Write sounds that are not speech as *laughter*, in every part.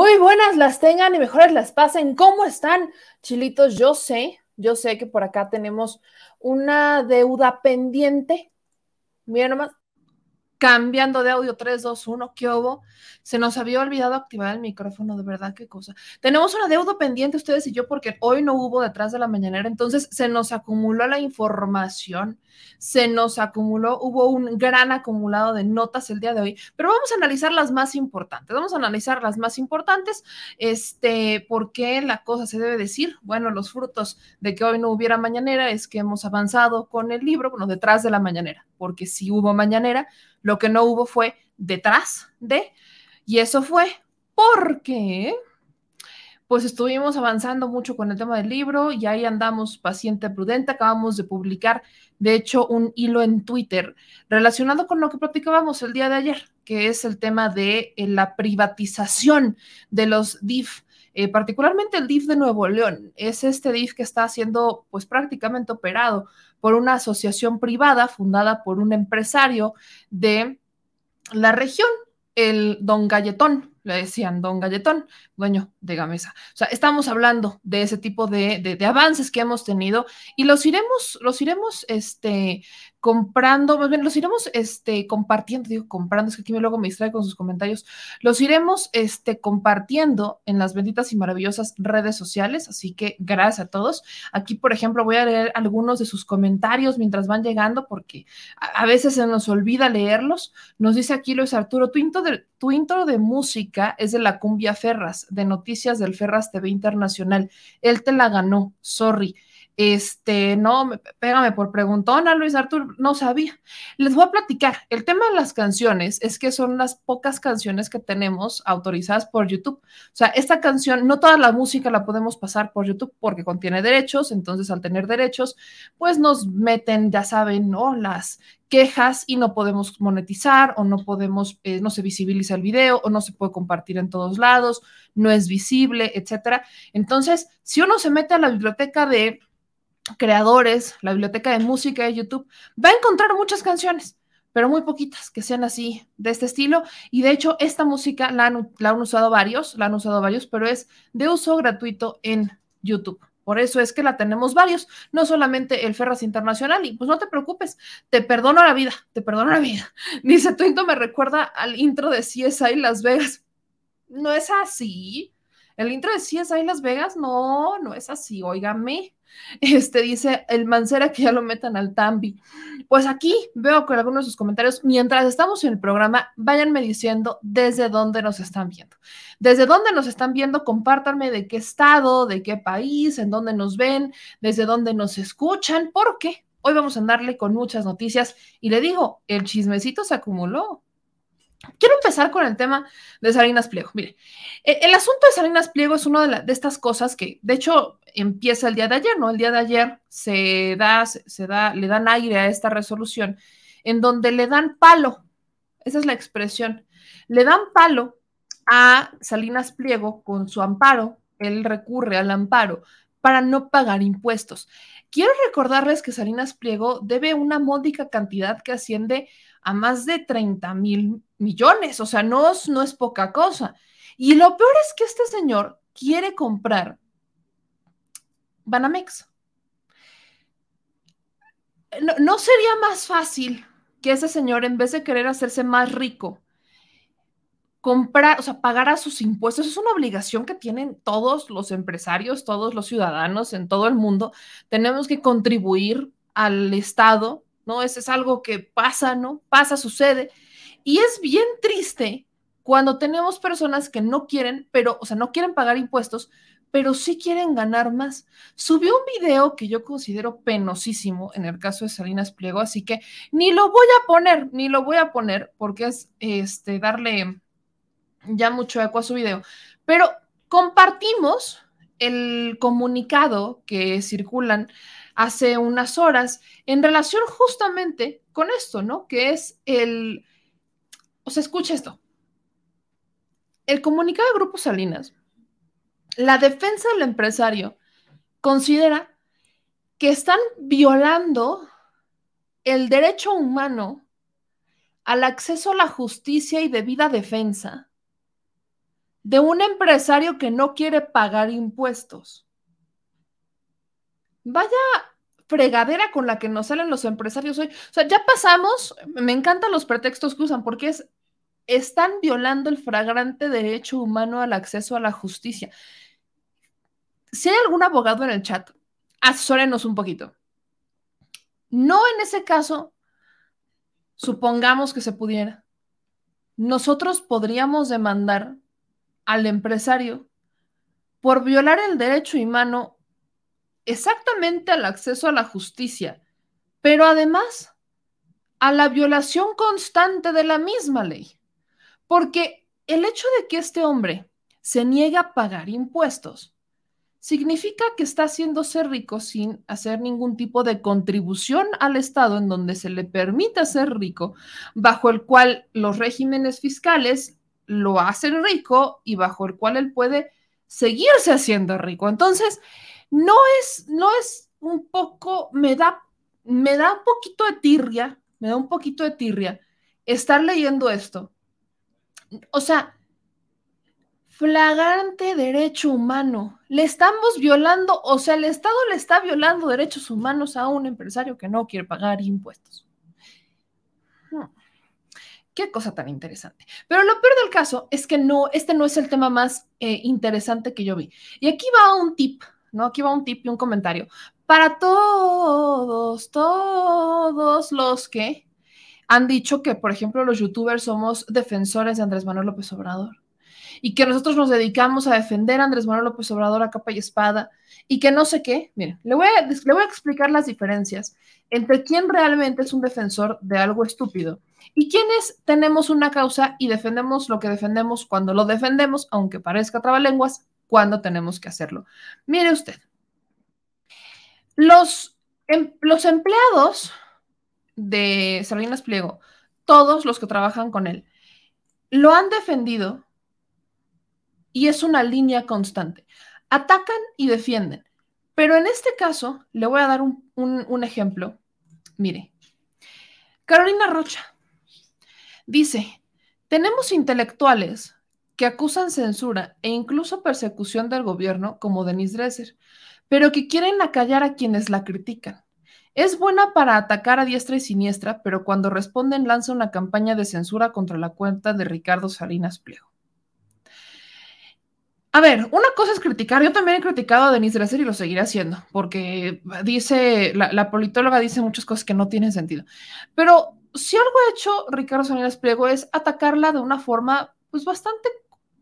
Muy buenas las tengan y mejores las pasen. ¿Cómo están, chilitos? Yo sé, yo sé que por acá tenemos una deuda pendiente. Miren nomás, cambiando de audio 3, 2, 1, ¿qué hubo? Se nos había olvidado activar el micrófono, de verdad, qué cosa. Tenemos una deuda pendiente ustedes y yo porque hoy no hubo detrás de la mañanera, entonces se nos acumuló la información, se nos acumuló, hubo un gran acumulado de notas el día de hoy, pero vamos a analizar las más importantes, vamos a analizar las más importantes, este, ¿por qué la cosa se debe decir? Bueno, los frutos de que hoy no hubiera mañanera es que hemos avanzado con el libro, bueno, detrás de la mañanera, porque si hubo mañanera, lo que no hubo fue detrás de, y eso fue porque pues estuvimos avanzando mucho con el tema del libro y ahí andamos paciente prudente. Acabamos de publicar, de hecho, un hilo en Twitter relacionado con lo que platicábamos el día de ayer, que es el tema de eh, la privatización de los DIF. Eh, particularmente el DIF de Nuevo León. Es este DIF que está siendo pues prácticamente operado por una asociación privada fundada por un empresario de la región, el don Galletón, le decían Don Galletón, dueño de Gamesa. O sea, estamos hablando de ese tipo de, de, avances que hemos tenido y los iremos, los iremos, este, comprando, más bien los iremos, este, compartiendo, digo, comprando, es que aquí me luego me distrae con sus comentarios, los iremos, este, compartiendo en las benditas y maravillosas redes sociales, así que gracias a todos. Aquí, por ejemplo, voy a leer algunos de sus comentarios mientras van llegando porque a, a veces se nos olvida leerlos. Nos dice aquí Luis Arturo, tu intro de, tu intro de música es de la Cumbia Ferras, de Noticias del Ferras TV Internacional. Él te la ganó, sorry. Este, no, pégame por preguntona, Luis Artur, no sabía. Les voy a platicar. El tema de las canciones es que son las pocas canciones que tenemos autorizadas por YouTube. O sea, esta canción, no toda la música la podemos pasar por YouTube porque contiene derechos, entonces al tener derechos, pues nos meten, ya saben, ¿no? Las quejas y no podemos monetizar o no podemos, eh, no se visibiliza el video o no se puede compartir en todos lados, no es visible, etcétera. Entonces, si uno se mete a la biblioteca de creadores, la biblioteca de música de YouTube, va a encontrar muchas canciones, pero muy poquitas que sean así, de este estilo. Y de hecho, esta música la han, usado varios, la han usado varios, pero es de uso gratuito en YouTube. Por eso es que la tenemos varios, no solamente el Ferras Internacional. Y pues no te preocupes, te perdono la vida, te perdono la vida. *laughs* Dice, tu intro me recuerda al intro de CSI Las Vegas. No es así. El intro de CSI Las Vegas, no, no es así, óigame. *laughs* Este dice el Mancera que ya lo metan al Tambi. Pues aquí veo con algunos de sus comentarios, mientras estamos en el programa, váyanme diciendo desde dónde nos están viendo. Desde dónde nos están viendo, compártanme de qué estado, de qué país, en dónde nos ven, desde dónde nos escuchan, porque hoy vamos a andarle con muchas noticias y le digo, el chismecito se acumuló. Quiero empezar con el tema de Salinas Pliego. Mire, e, el, asunto de Salinas Pliego es una de, de, estas cosas que, de hecho, empieza el día de ayer, ¿no? El día de ayer se da, se, da, le dan aire a esta resolución en donde le dan palo, esa es la expresión, le dan palo a Salinas Pliego con su amparo, él recurre al amparo para no pagar impuestos. Quiero recordarles que Salinas Pliego debe una módica cantidad que asciende a más de 30 mil millones, o sea, no, no es poca cosa. Y lo peor es que este señor quiere comprar Banamex. No, ¿No, sería más fácil que ese señor, en vez de querer hacerse más rico, comprar, o sea, pagar a sus impuestos? Es una obligación que tienen todos los empresarios, todos los ciudadanos en todo el mundo. Tenemos que contribuir al Estado ¿no? Eso es algo que pasa, ¿no? Pasa, sucede. Y es bien triste cuando tenemos personas que no quieren, pero, o sea, no quieren pagar impuestos, pero sí quieren ganar más. Subió un video que yo considero penosísimo en el caso de Salinas Pliego, así que ni lo voy a poner, ni lo voy a poner, porque es este darle ya mucho eco a su video. Pero compartimos el comunicado que circulan hace unas horas en relación justamente con esto, ¿no? Que es el, o escucha esto. El comunicado de Grupo Salinas, la defensa del empresario considera que están violando el derecho humano al acceso a la justicia y debida defensa de un empresario que no quiere pagar impuestos. Vaya fregadera con la que nos salen los empresarios hoy. O sea, ya pasamos, me encantan los pretextos que usan porque es, están violando el fragrante derecho humano al acceso a la justicia. Si hay algún abogado en el chat, asesórenos un poquito. No en ese caso, supongamos que se pudiera. Nosotros podríamos demandar al empresario por violar el derecho humano exactamente al acceso a la justicia, pero además a la violación constante de la misma ley. Porque el hecho de que este hombre se niegue a pagar impuestos significa que está haciéndose rico sin hacer ningún tipo de contribución al Estado en donde se le permita ser rico, bajo el cual los regímenes fiscales lo hacen rico y bajo el cual él puede seguirse haciendo rico. Entonces, no es, no es un poco, me da, me da un poquito de tirria, me da un poquito de tirria estar leyendo esto. O sea, flagrante derecho humano. Le estamos violando, o sea, el Estado le está violando derechos humanos a un empresario que no quiere pagar impuestos. Hmm. Qué cosa tan interesante. Pero lo peor del caso es que no, este no es el tema más eh, interesante que yo vi. Y aquí va un tip, ¿no? Aquí va un tip y un comentario. Para todos, todos los que han dicho que, por ejemplo, los youtubers somos defensores de Andrés Manuel López Obrador y que nosotros nos dedicamos a defender a Andrés Manuel López Obrador a capa y espada y que no sé qué. Miren, le voy a, le voy a explicar las diferencias entre quién realmente es un defensor de algo estúpido y quiénes tenemos una causa y defendemos lo que defendemos cuando lo defendemos, aunque parezca trabalenguas, cuando tenemos que hacerlo. Mire usted, los, em, los empleados de Salinas Pliego, todos los que trabajan con él, lo han defendido y es una línea constante. Atacan y defienden. Pero en este caso, le voy a dar un, ejemplo. Mire, Carolina Rocha dice, tenemos intelectuales que acusan censura e incluso persecución del gobierno, como Denise Dresser, pero que quieren acallar a quienes la critican. Es buena para atacar a diestra y siniestra, pero cuando responden lanza una campaña de censura contra la cuenta de Ricardo Salinas Pliego. A ver, una cosa es criticar. Yo también he criticado a Denise Dresser y lo seguiré haciendo, porque dice, la, politóloga dice muchas cosas que no tienen sentido. Pero si algo ha hecho Ricardo Salinas Pliego es atacarla de una forma, pues bastante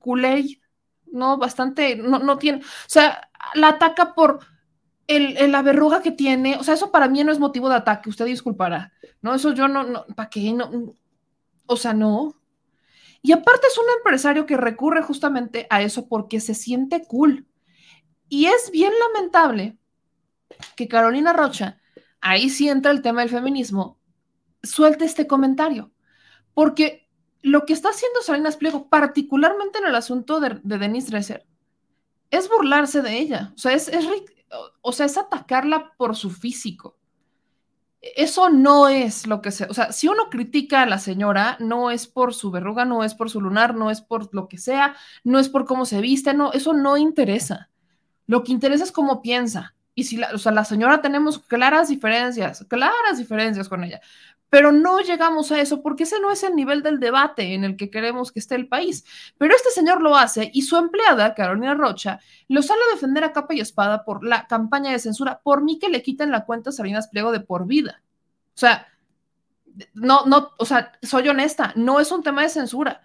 culé, ¿no? Bastante, no, no tiene, o sea, la ataca por el, la verruga que tiene, o sea, eso para mí no es motivo de ataque, usted disculpará, ¿no? Eso yo no, no ¿para qué? No, o sea, no. Y aparte es un empresario que recurre justamente a eso porque se siente cool. Y es bien lamentable que Carolina Rocha, ahí sí entra el tema del feminismo, suelte este comentario. Porque lo que está haciendo Salinas Pliego, particularmente en el asunto de, Denise Dresser, es burlarse de ella. O sea, es, o sea, es atacarla por su físico eso no es lo que se, o sea, si uno critica a la señora, no es por su verruga, no es por su lunar, no es por lo que sea, no es por cómo se viste, no, eso no interesa. Lo que interesa es cómo piensa. Y si la, o sea, la señora tenemos claras diferencias, claras diferencias con ella pero no llegamos a eso porque ese no es el nivel del debate en el que queremos que esté el país. Pero este señor lo hace y su empleada, Carolina Rocha, lo sale a defender a capa y espada por la campaña de censura, por mí que le quiten la cuenta a Salinas Pliego de por vida. O sea, no, no, o sea, soy honesta, no es un tema de censura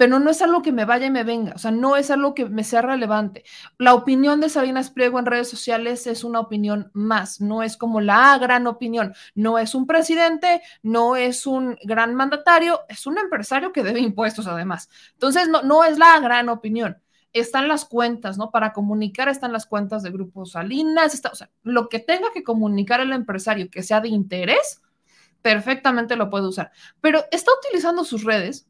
pero no es algo que me vaya y me venga, o sea, no es algo que me sea relevante. La opinión de Sabina Pliego en redes sociales es una opinión más, no es como la gran opinión, no es un presidente, no es un gran mandatario, es un empresario que debe impuestos además. Entonces, no, no es la gran opinión. Están las cuentas, ¿no? Para comunicar están las cuentas de Grupo Salinas, está, o sea, lo que tenga que comunicar el empresario que sea de interés, perfectamente lo puede usar, pero está utilizando sus redes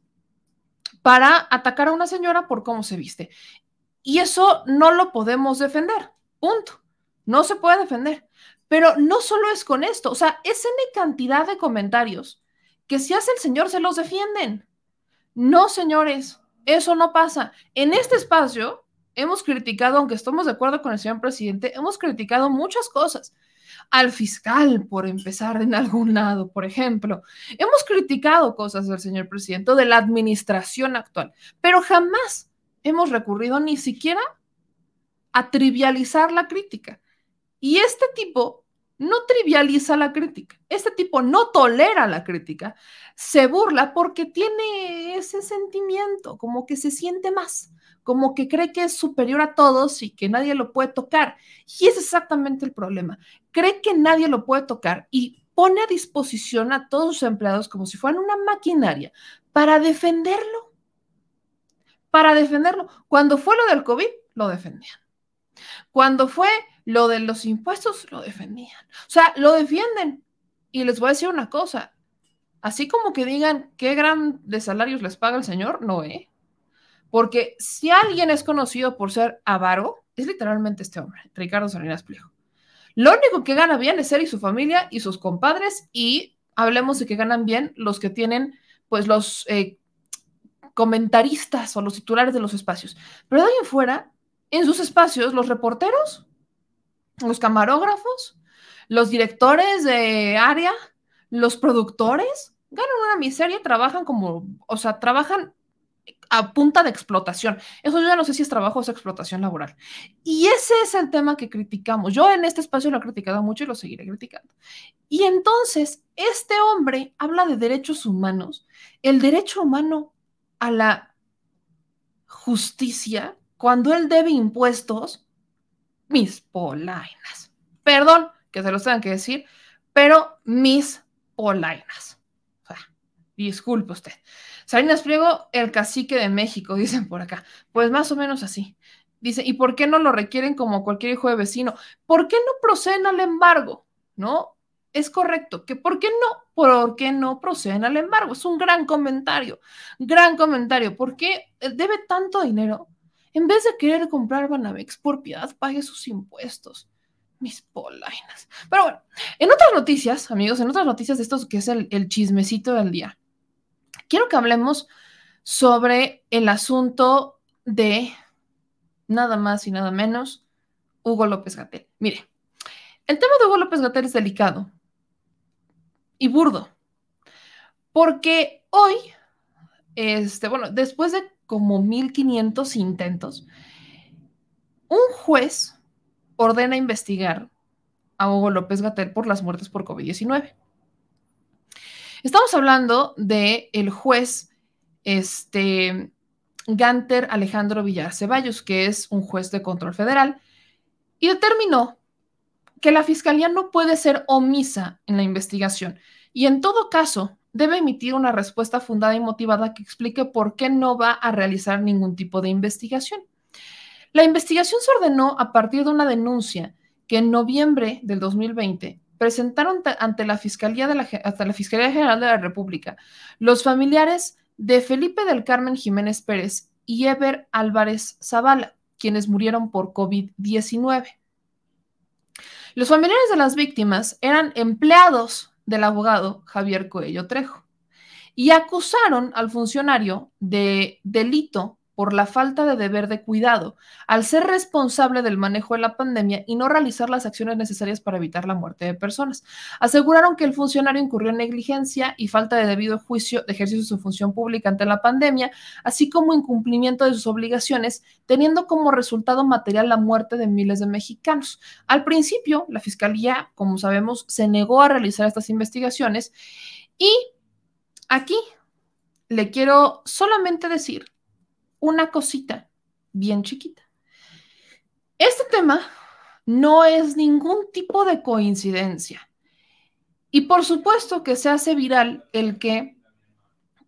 para atacar a una señora por cómo se viste. Y eso no lo podemos defender. Punto. No se puede defender. Pero no solo es con esto, o sea, es en cantidad de comentarios que si hace el señor se los defienden. No, señores, eso no pasa. En este espacio hemos criticado, aunque estamos de acuerdo con el señor presidente, hemos criticado muchas cosas al fiscal por empezar en algún lado, por ejemplo. Hemos criticado cosas del señor presidente, de la administración actual, pero jamás hemos recurrido ni siquiera a trivializar la crítica. Y este tipo no trivializa la crítica, este tipo no tolera la crítica, se burla porque tiene ese sentimiento, como que se siente más como que cree que es superior a todos y que nadie lo puede tocar. Y es exactamente el problema. Cree que nadie lo puede tocar y pone a disposición a todos sus empleados como si fueran una maquinaria para defenderlo. Para defenderlo. Cuando fue lo del COVID, lo defendían. Cuando fue lo de los impuestos, lo defendían. O sea, lo defienden. Y les voy a decir una cosa. Así como que digan qué gran de salarios les paga el señor, no, ¿eh? Porque si alguien es conocido por ser avaro, es literalmente este hombre, Ricardo Salinas Pliego. Lo único que gana bien es él y su familia y sus compadres y hablemos de que ganan bien los que tienen pues los eh, comentaristas o los titulares de los espacios. Pero de ahí en fuera, en sus espacios, los reporteros, los camarógrafos, los directores de área, los productores, ganan una miseria, trabajan como, o sea, trabajan a punta de explotación. Eso yo ya no sé si es trabajo o es explotación laboral. Y ese es el tema que criticamos. Yo en este espacio lo he criticado mucho y lo seguiré criticando. Y entonces, este hombre habla de derechos humanos. El derecho humano a la justicia, cuando él debe impuestos, mis polainas. Perdón que se los tengan que decir, pero mis polainas. O sea, disculpe usted. Salinas Priego, el cacique de México, *laughs* dicen por acá. Pues más o menos así. Dice, ¿y por qué no lo requieren como cualquier hijo de vecino? ¿Por qué no proceden al embargo? ¿No? Es correcto. ¿Que ¿Por qué no? ¿Por qué no proceden al embargo? Es un gran comentario. Gran comentario. ¿Por qué debe tanto dinero? En vez de querer comprar Banamex por piedad, pague sus impuestos. Mis polainas. Pero bueno, en otras noticias, amigos, en otras noticias de estos que es el chismecito del día quiero que hablemos sobre el asunto de nada más y nada menos Hugo López Gatel. Mire, el tema de Hugo López Gatel es delicado y burdo, porque hoy, este, bueno, después de como 1500 intentos, un juez ordena investigar a Hugo López Gatel por las muertes por COVID-19. Estamos hablando de el juez este, Ganter Alejandro Villar Ceballos, que es un juez de control federal, y determinó que la fiscalía no puede ser omisa en la investigación y en todo caso debe emitir una respuesta fundada y motivada que explique por qué no va a realizar ningún tipo de investigación. La investigación se ordenó a partir de una denuncia que en noviembre del 2020 presentaron ante la Fiscalía, de la, la Fiscalía General de la República los familiares de Felipe del Carmen Jiménez Pérez y Eber Álvarez Zavala, quienes murieron por COVID-19. Los familiares de las víctimas eran empleados del abogado Javier Coello Trejo y acusaron al funcionario de delito por la falta de deber de cuidado, al ser responsable del manejo de la pandemia y no realizar las acciones necesarias para evitar la muerte de personas. Aseguraron que el funcionario incurrió en negligencia y falta de debido juicio de ejercicio de su función pública ante la pandemia, así como incumplimiento de sus obligaciones, teniendo como resultado material la muerte de miles de mexicanos. Al principio, la Fiscalía, como sabemos, se negó a realizar estas investigaciones y aquí le quiero solamente decir una cosita bien chiquita. Este tema no es ningún tipo de coincidencia. Y por supuesto que se hace viral el que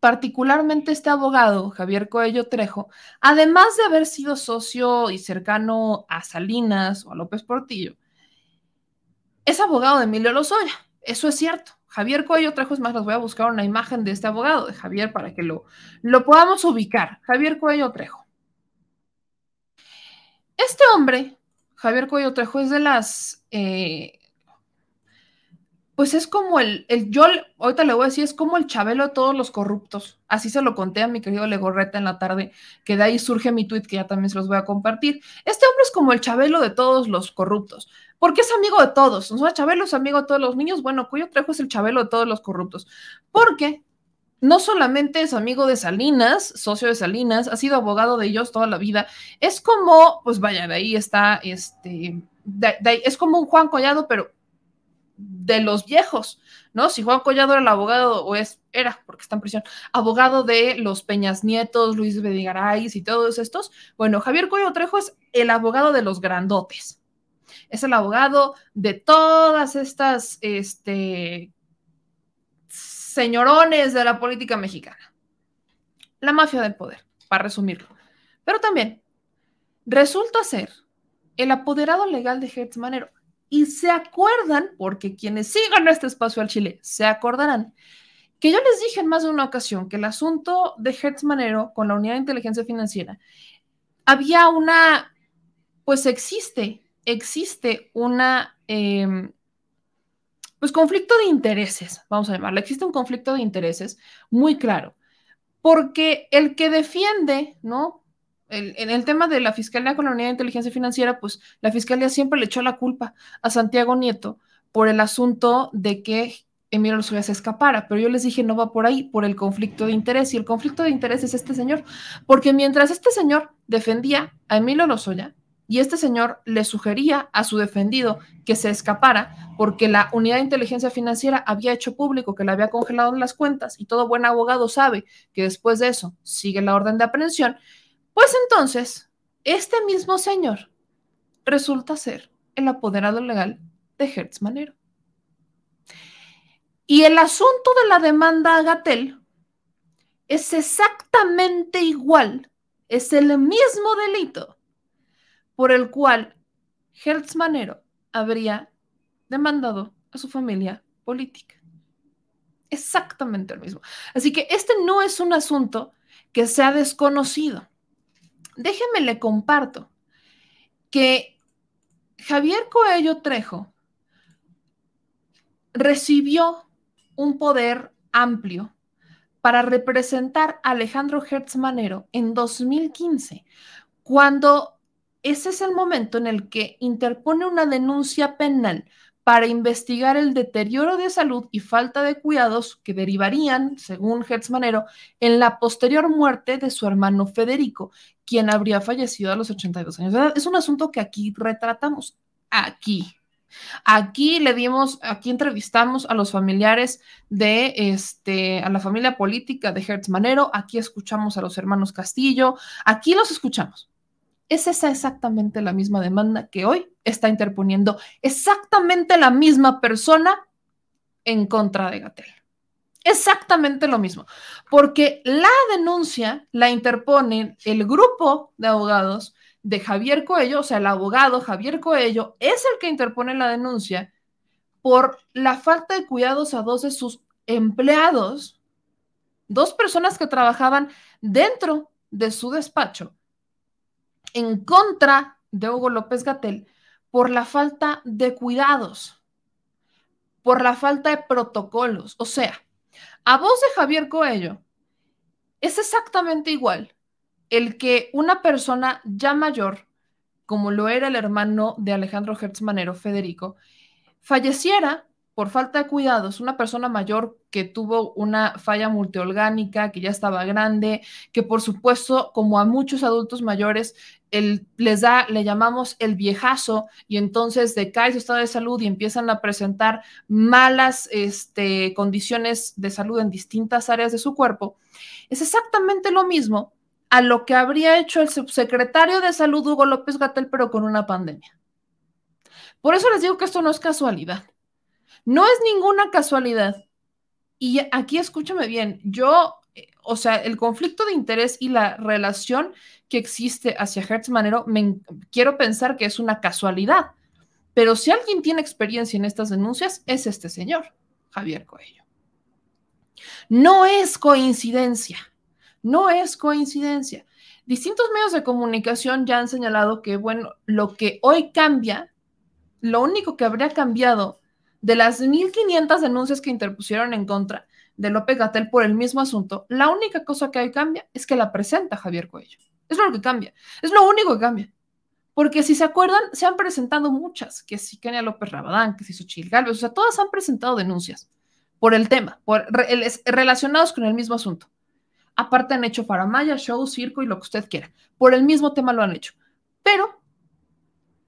particularmente este abogado, Javier Coello Trejo, además de haber sido socio y cercano a Salinas o a López Portillo, es abogado de Emilio Lozoya. Eso es cierto. Javier Cuello Trejo, es más, les voy a buscar una imagen de este abogado, de Javier, para que lo, lo podamos ubicar. Javier Cuello Trejo. Este hombre, Javier Cuello Trejo, es de las... Eh, pues es como el, el, yo ahorita le voy a decir, es como el chabelo de todos los corruptos. Así se lo conté a mi querido Legorreta en la tarde, que de ahí surge mi tweet que ya también se los voy a compartir. Este hombre es como el chabelo de todos los corruptos porque es amigo de todos. O sea, Chabelo es amigo de todos los niños. Bueno, Cuyo Trejo es el Chabelo de todos los corruptos. Porque no solamente es amigo de Salinas, socio de Salinas, ha sido abogado de ellos toda la vida. Es como, pues vaya, de ahí está, este, es como un Juan Collado, pero de los viejos, ¿no? Si Juan Collado era el abogado, o es, era, porque está en prisión, abogado de los Peñas Nietos, Luis Bedigaray y todos estos, bueno, Javier Cuello Trejo es el abogado de los grandotes, es el abogado de todas estas este, señorones de la política mexicana. La mafia del poder, para resumirlo. Pero también resulta ser el apoderado legal de Hertz Manero. Y se acuerdan, porque quienes sigan este espacio al Chile se acordarán, que yo les dije en más de una ocasión que el asunto de Hertz Manero con la unidad de inteligencia financiera había una, pues existe existe una, em, pues conflicto de intereses, vamos a llamarlo, existe un conflicto de intereses muy claro, porque el que defiende, ¿no? En el tema de la Fiscalía con la Unidad de Inteligencia Financiera, pues la Fiscalía siempre le echó la culpa a Santiago Nieto por el asunto de que Emilio Lozoya se escapara, pero yo les dije no va por ahí, por el conflicto de interés, y el conflicto de interés es este señor, porque mientras este señor defendía a Emilio Lozoya, y este señor le sugería a su defendido que se escapara porque la unidad de inteligencia financiera había hecho público que le había congelado las cuentas y todo buen abogado sabe que después de eso sigue la orden de aprehensión, pues entonces este mismo señor resulta ser el apoderado legal de Hertz Manero. Y el asunto de la demanda a Gatel es exactamente igual, es el mismo delito por el cual Hertz Manero habría demandado a su familia política. Exactamente el mismo. Así que este no es un asunto que sea desconocido. Déjeme le comparto que Javier Coello Trejo recibió un poder amplio para representar a Alejandro Hertz Manero en 2015, cuando ese es el momento en el que interpone una denuncia penal para investigar el deterioro de salud y falta de cuidados que derivarían, según Hertz Manero, en la posterior muerte de su hermano Federico, quien habría fallecido a los 82 años de edad. Es un asunto que aquí retratamos, aquí. Aquí le dimos, aquí entrevistamos a los familiares de este, a la familia política de Hertz Manero, aquí escuchamos a los hermanos Castillo, aquí los escuchamos. Es esa exactamente la misma demanda que hoy está interponiendo exactamente la misma persona en contra de Gatel. Exactamente lo mismo, porque la denuncia la interpone el grupo de abogados de Javier Coello, o sea, el abogado Javier Coello es el que interpone la denuncia por la falta de cuidados a dos de sus empleados, dos personas que trabajaban dentro de su despacho en contra de Hugo López Gatel por la falta de cuidados, por la falta de protocolos. O sea, a voz de Javier Coello, es exactamente igual el que una persona ya mayor, como lo era el hermano de Alejandro Hertz Manero, Federico, falleciera por falta de cuidados, una persona mayor que tuvo una falla multiorgánica, que ya estaba grande, que por supuesto, como a muchos adultos mayores, les da, le llamamos el viejazo, y entonces decae su estado de salud y empiezan a presentar malas este, condiciones de salud en distintas áreas de su cuerpo, es exactamente lo mismo a lo que habría hecho el subsecretario de salud Hugo López Gatel, pero con una pandemia. Por eso les digo que esto no es casualidad. No es ninguna casualidad. Y aquí escúchame bien, yo, eh, o sea, el conflicto de interés y la relación que existe hacia Hertz Manero, me, quiero pensar que es una casualidad. Pero si alguien tiene experiencia en estas denuncias, es este señor, Javier Coello. No es coincidencia, no es coincidencia. Distintos medios de comunicación ya han señalado que, bueno, lo que hoy cambia, lo único que habría cambiado de las 1.500 denuncias que interpusieron en contra de López Gatel por el mismo asunto, la única cosa que hoy cambia es que la presenta Javier Cuello. Es lo que cambia. Es lo único que cambia. Porque si se acuerdan, se han presentado muchas, que si Kenia López Rabadán, que si Xochitl Galvez, o sea, todas han presentado denuncias por el tema, por, relacionados con el mismo asunto. Aparte han hecho faramaya, show, circo y lo que usted quiera. Por el mismo tema lo han hecho. Pero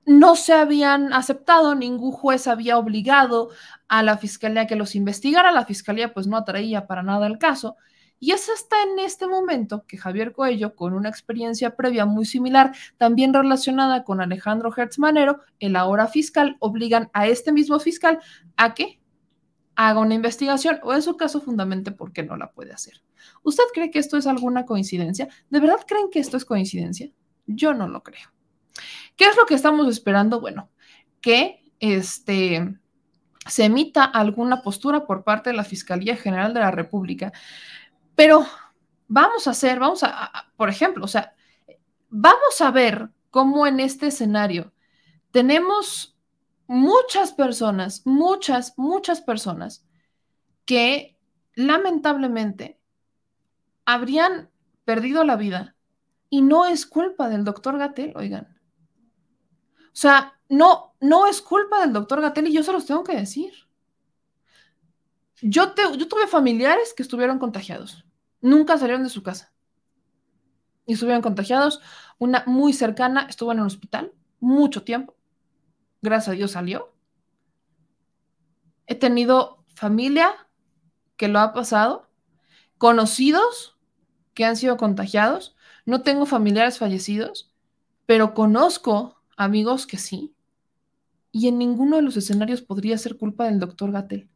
no se habían aceptado, ningún juez había obligado a la fiscalía que los investigara, la fiscalía pues no atraía para nada el caso. Y es hasta en este momento que Javier Coello, con una experiencia previa muy similar, también relacionada con Alejandro Hertz Manero, el ahora fiscal, obligan a este mismo fiscal a que haga una investigación o en su caso fundamente porque no la puede hacer. ¿Usted cree que esto es alguna coincidencia? ¿De verdad creen que esto es coincidencia? Yo no lo creo. ¿Qué es lo que estamos esperando? Bueno, que este, se emita alguna postura por parte de la Fiscalía General de la República. Pero vamos a hacer, vamos a, por ejemplo, o sea, vamos a ver cómo en este escenario tenemos muchas personas, muchas, muchas personas que lamentablemente habrían perdido la vida y no es culpa del doctor Gatel, oigan. O sea, no, no es culpa del doctor Gatel y yo se los tengo que decir. Yo, yo tuve familiares que estuvieron contagiados. Nunca salieron de su casa. Y estuvieron contagiados. Una muy cercana estuvo en el hospital mucho tiempo. Gracias a Dios salió. He tenido familia que lo ha pasado, conocidos que han sido contagiados. No tengo familiares fallecidos, pero conozco amigos que sí. Y en ninguno de los escenarios podría ser culpa del doctor Gatel.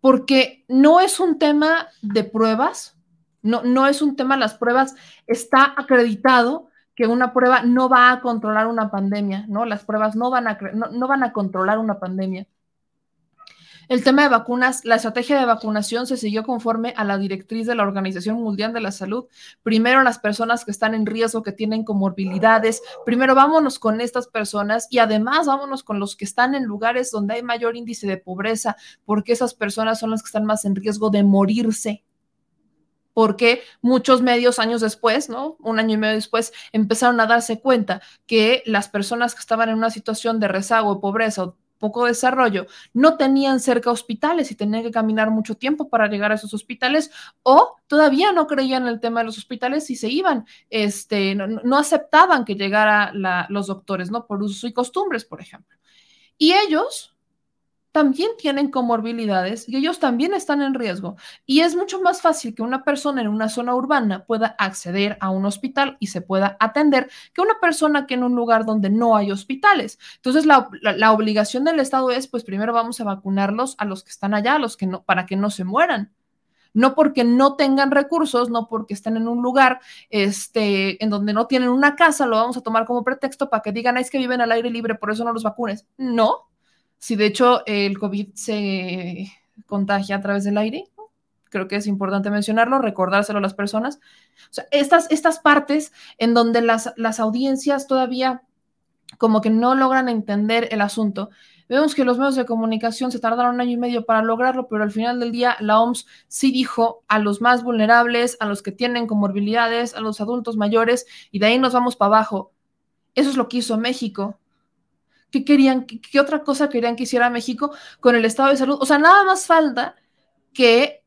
Porque no es un tema de pruebas, no, no es un tema, las pruebas, está acreditado que una prueba no va a controlar una pandemia, ¿no? Las pruebas no van a, no van a controlar una pandemia. El tema de vacunas, la estrategia de vacunación se siguió conforme a la directriz de la Organización Mundial de la Salud. Primero las personas que están en riesgo, que tienen comorbilidades. Primero vámonos con estas personas y además vámonos con los que están en lugares donde hay mayor índice de pobreza, porque esas personas son las que están más en riesgo de morirse porque muchos medios años después, ¿no? Un año y medio después, empezaron a darse cuenta que las personas que estaban en una situación de rezago, pobreza o poco desarrollo, no tenían cerca hospitales y tenían que caminar mucho tiempo para llegar a esos hospitales o todavía no creían en el tema de los hospitales y se iban, este, no, aceptaban que llegara los doctores, ¿no? Por usos y costumbres, por ejemplo. Y ellos también tienen comorbilidades y ellos también están en riesgo. Y es mucho más fácil que una persona en una zona urbana pueda acceder a un hospital y se pueda atender que una persona que en un lugar donde no hay hospitales. Entonces, la, obligación del Estado es, pues primero vamos a vacunarlos a los que están allá, a los que no, para que no se mueran no porque no tengan recursos, no porque estén en un lugar este, en donde no tienen una casa, lo vamos a tomar como pretexto para que digan, es que viven al aire libre, por eso no los vacunes. No, si de hecho el COVID se contagia a través del aire, creo que es importante mencionarlo, recordárselo a las personas. O sea, estas, estas partes en donde las, las audiencias todavía como que no logran entender el asunto. Vemos que los medios de comunicación se tardaron un año y medio para lograrlo, pero al final del día la OMS sí dijo a los más vulnerables, a los que tienen comorbilidades, a los adultos mayores, y de ahí nos vamos para abajo. Eso es lo que hizo México. ¿Qué querían? ¿Qué, otra cosa querían que hiciera México con el estado de salud? O sea, nada más falta que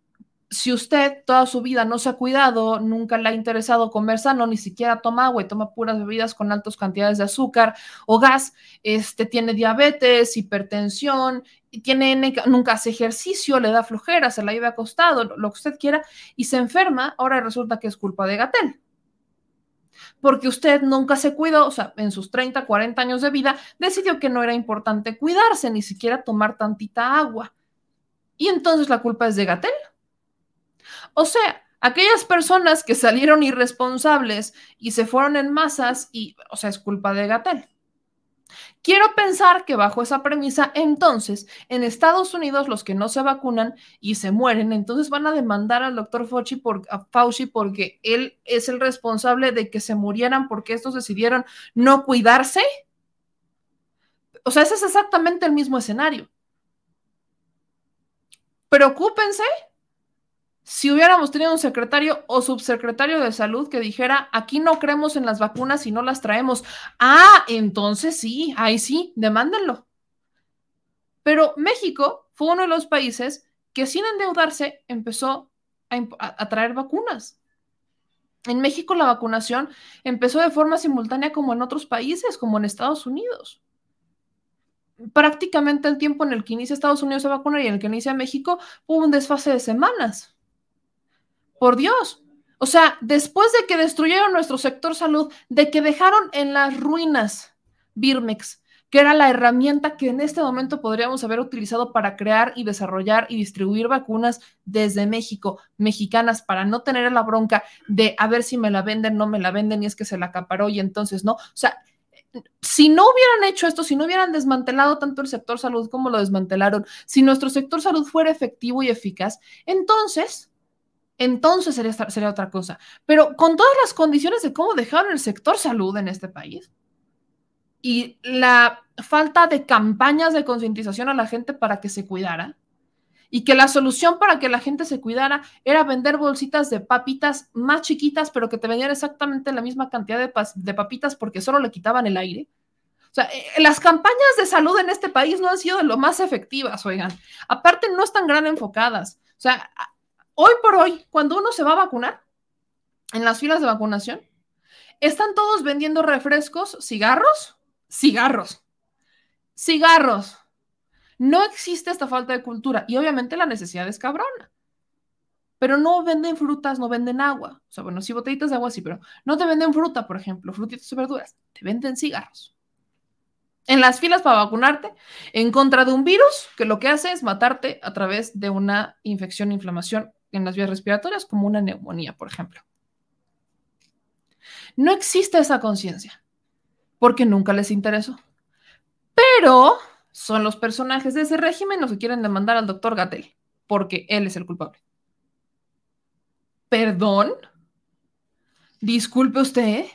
si usted toda su vida no se ha cuidado, nunca le ha interesado comer sano, ni siquiera toma agua y toma puras bebidas con altas cantidades de azúcar o gas, este, tiene diabetes, hipertensión, tiene, nunca hace ejercicio, le da flojera, se la lleva acostado, lo que usted quiera, y se enferma, ahora resulta que es culpa de Gatel porque usted nunca se cuidó, o sea, en sus 30, 40 años de vida, decidió que no era importante cuidarse, ni siquiera tomar tantita agua. Y entonces la culpa es de Gatel. O sea, aquellas personas que salieron irresponsables y se fueron en masas, y, o sea, es culpa de Gatel. Quiero pensar que bajo esa premisa, entonces, en Estados Unidos los que no se vacunan y se mueren, entonces van a demandar al doctor Fauci, por, Fauci porque él es el responsable de que se murieran porque estos decidieron no cuidarse. O sea, ese es exactamente el mismo escenario. Preocúpense si hubiéramos tenido un secretario o subsecretario de salud que dijera, aquí no creemos en las vacunas y no las traemos. Ah, entonces sí, ahí sí, demándenlo. Pero México fue uno de los países que sin endeudarse empezó a, traer vacunas. En México la vacunación empezó de forma simultánea como en otros países, como en Estados Unidos. Prácticamente el tiempo en el que inicia Estados Unidos a vacunar y en el que inicia México hubo un desfase de semanas. Por Dios. O sea, después de que destruyeron nuestro sector salud, de que dejaron en las ruinas Birmex, que era la herramienta que en este momento podríamos haber utilizado para crear y desarrollar y distribuir vacunas desde México, mexicanas, para no tener la bronca de a ver si me la venden, no me la venden y es que se la acaparó y entonces no. O sea, si no hubieran hecho esto, si no hubieran desmantelado tanto el sector salud como lo desmantelaron, si nuestro sector salud fuera efectivo y eficaz, entonces entonces sería, otra cosa. Pero con todas las condiciones de cómo dejaron el sector salud en este país y la falta de campañas de concientización a la gente para que se cuidara, y que la solución para que la gente se cuidara era vender bolsitas de papitas más chiquitas, pero que te vendían exactamente la misma cantidad de, de papitas porque solo le quitaban el aire. O sea, eh, las campañas de salud en este país no han sido de lo más efectivas, oigan. Aparte, no están gran enfocadas. O sea, hoy por hoy, cuando uno se va a vacunar, en las filas de vacunación, están todos vendiendo refrescos, cigarros, cigarros, cigarros. No existe esta falta de cultura y obviamente la necesidad es cabrona. Pero no venden frutas, no venden agua. O sea, bueno, sí botellitas de agua sí, pero no te venden fruta, por ejemplo, frutitas y verduras. Te venden cigarros. En las filas para vacunarte en contra de un virus que lo que hace es matarte a través de una infección, inflamación en las vías respiratorias, como una neumonía, por ejemplo. No existe esa conciencia porque nunca les interesó. Pero son los personajes de ese régimen los que quieren demandar al doctor Gatel, porque él es el culpable. ¿Perdón? Disculpe usted.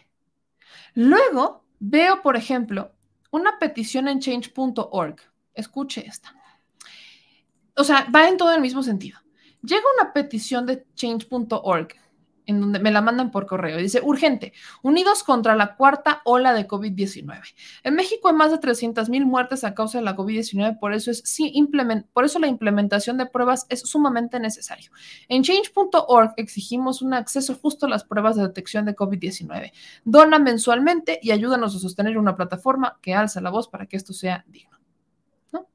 Luego veo, por ejemplo, una petición en change.org. Escuche esta. O sea, va en todo el mismo sentido. Llega una petición de change.org en donde me la mandan por correo. Dice, urgente, unidos contra la cuarta ola de COVID-19. En México hay más de 300 mil muertes a causa de la COVID-19, por eso es sí, por eso la implementación de pruebas es sumamente necesario. En change.org exigimos un acceso justo a las pruebas de detección de COVID-19. Dona mensualmente y ayúdanos a sostener una plataforma que alza la voz para que esto sea digno. ¿No? O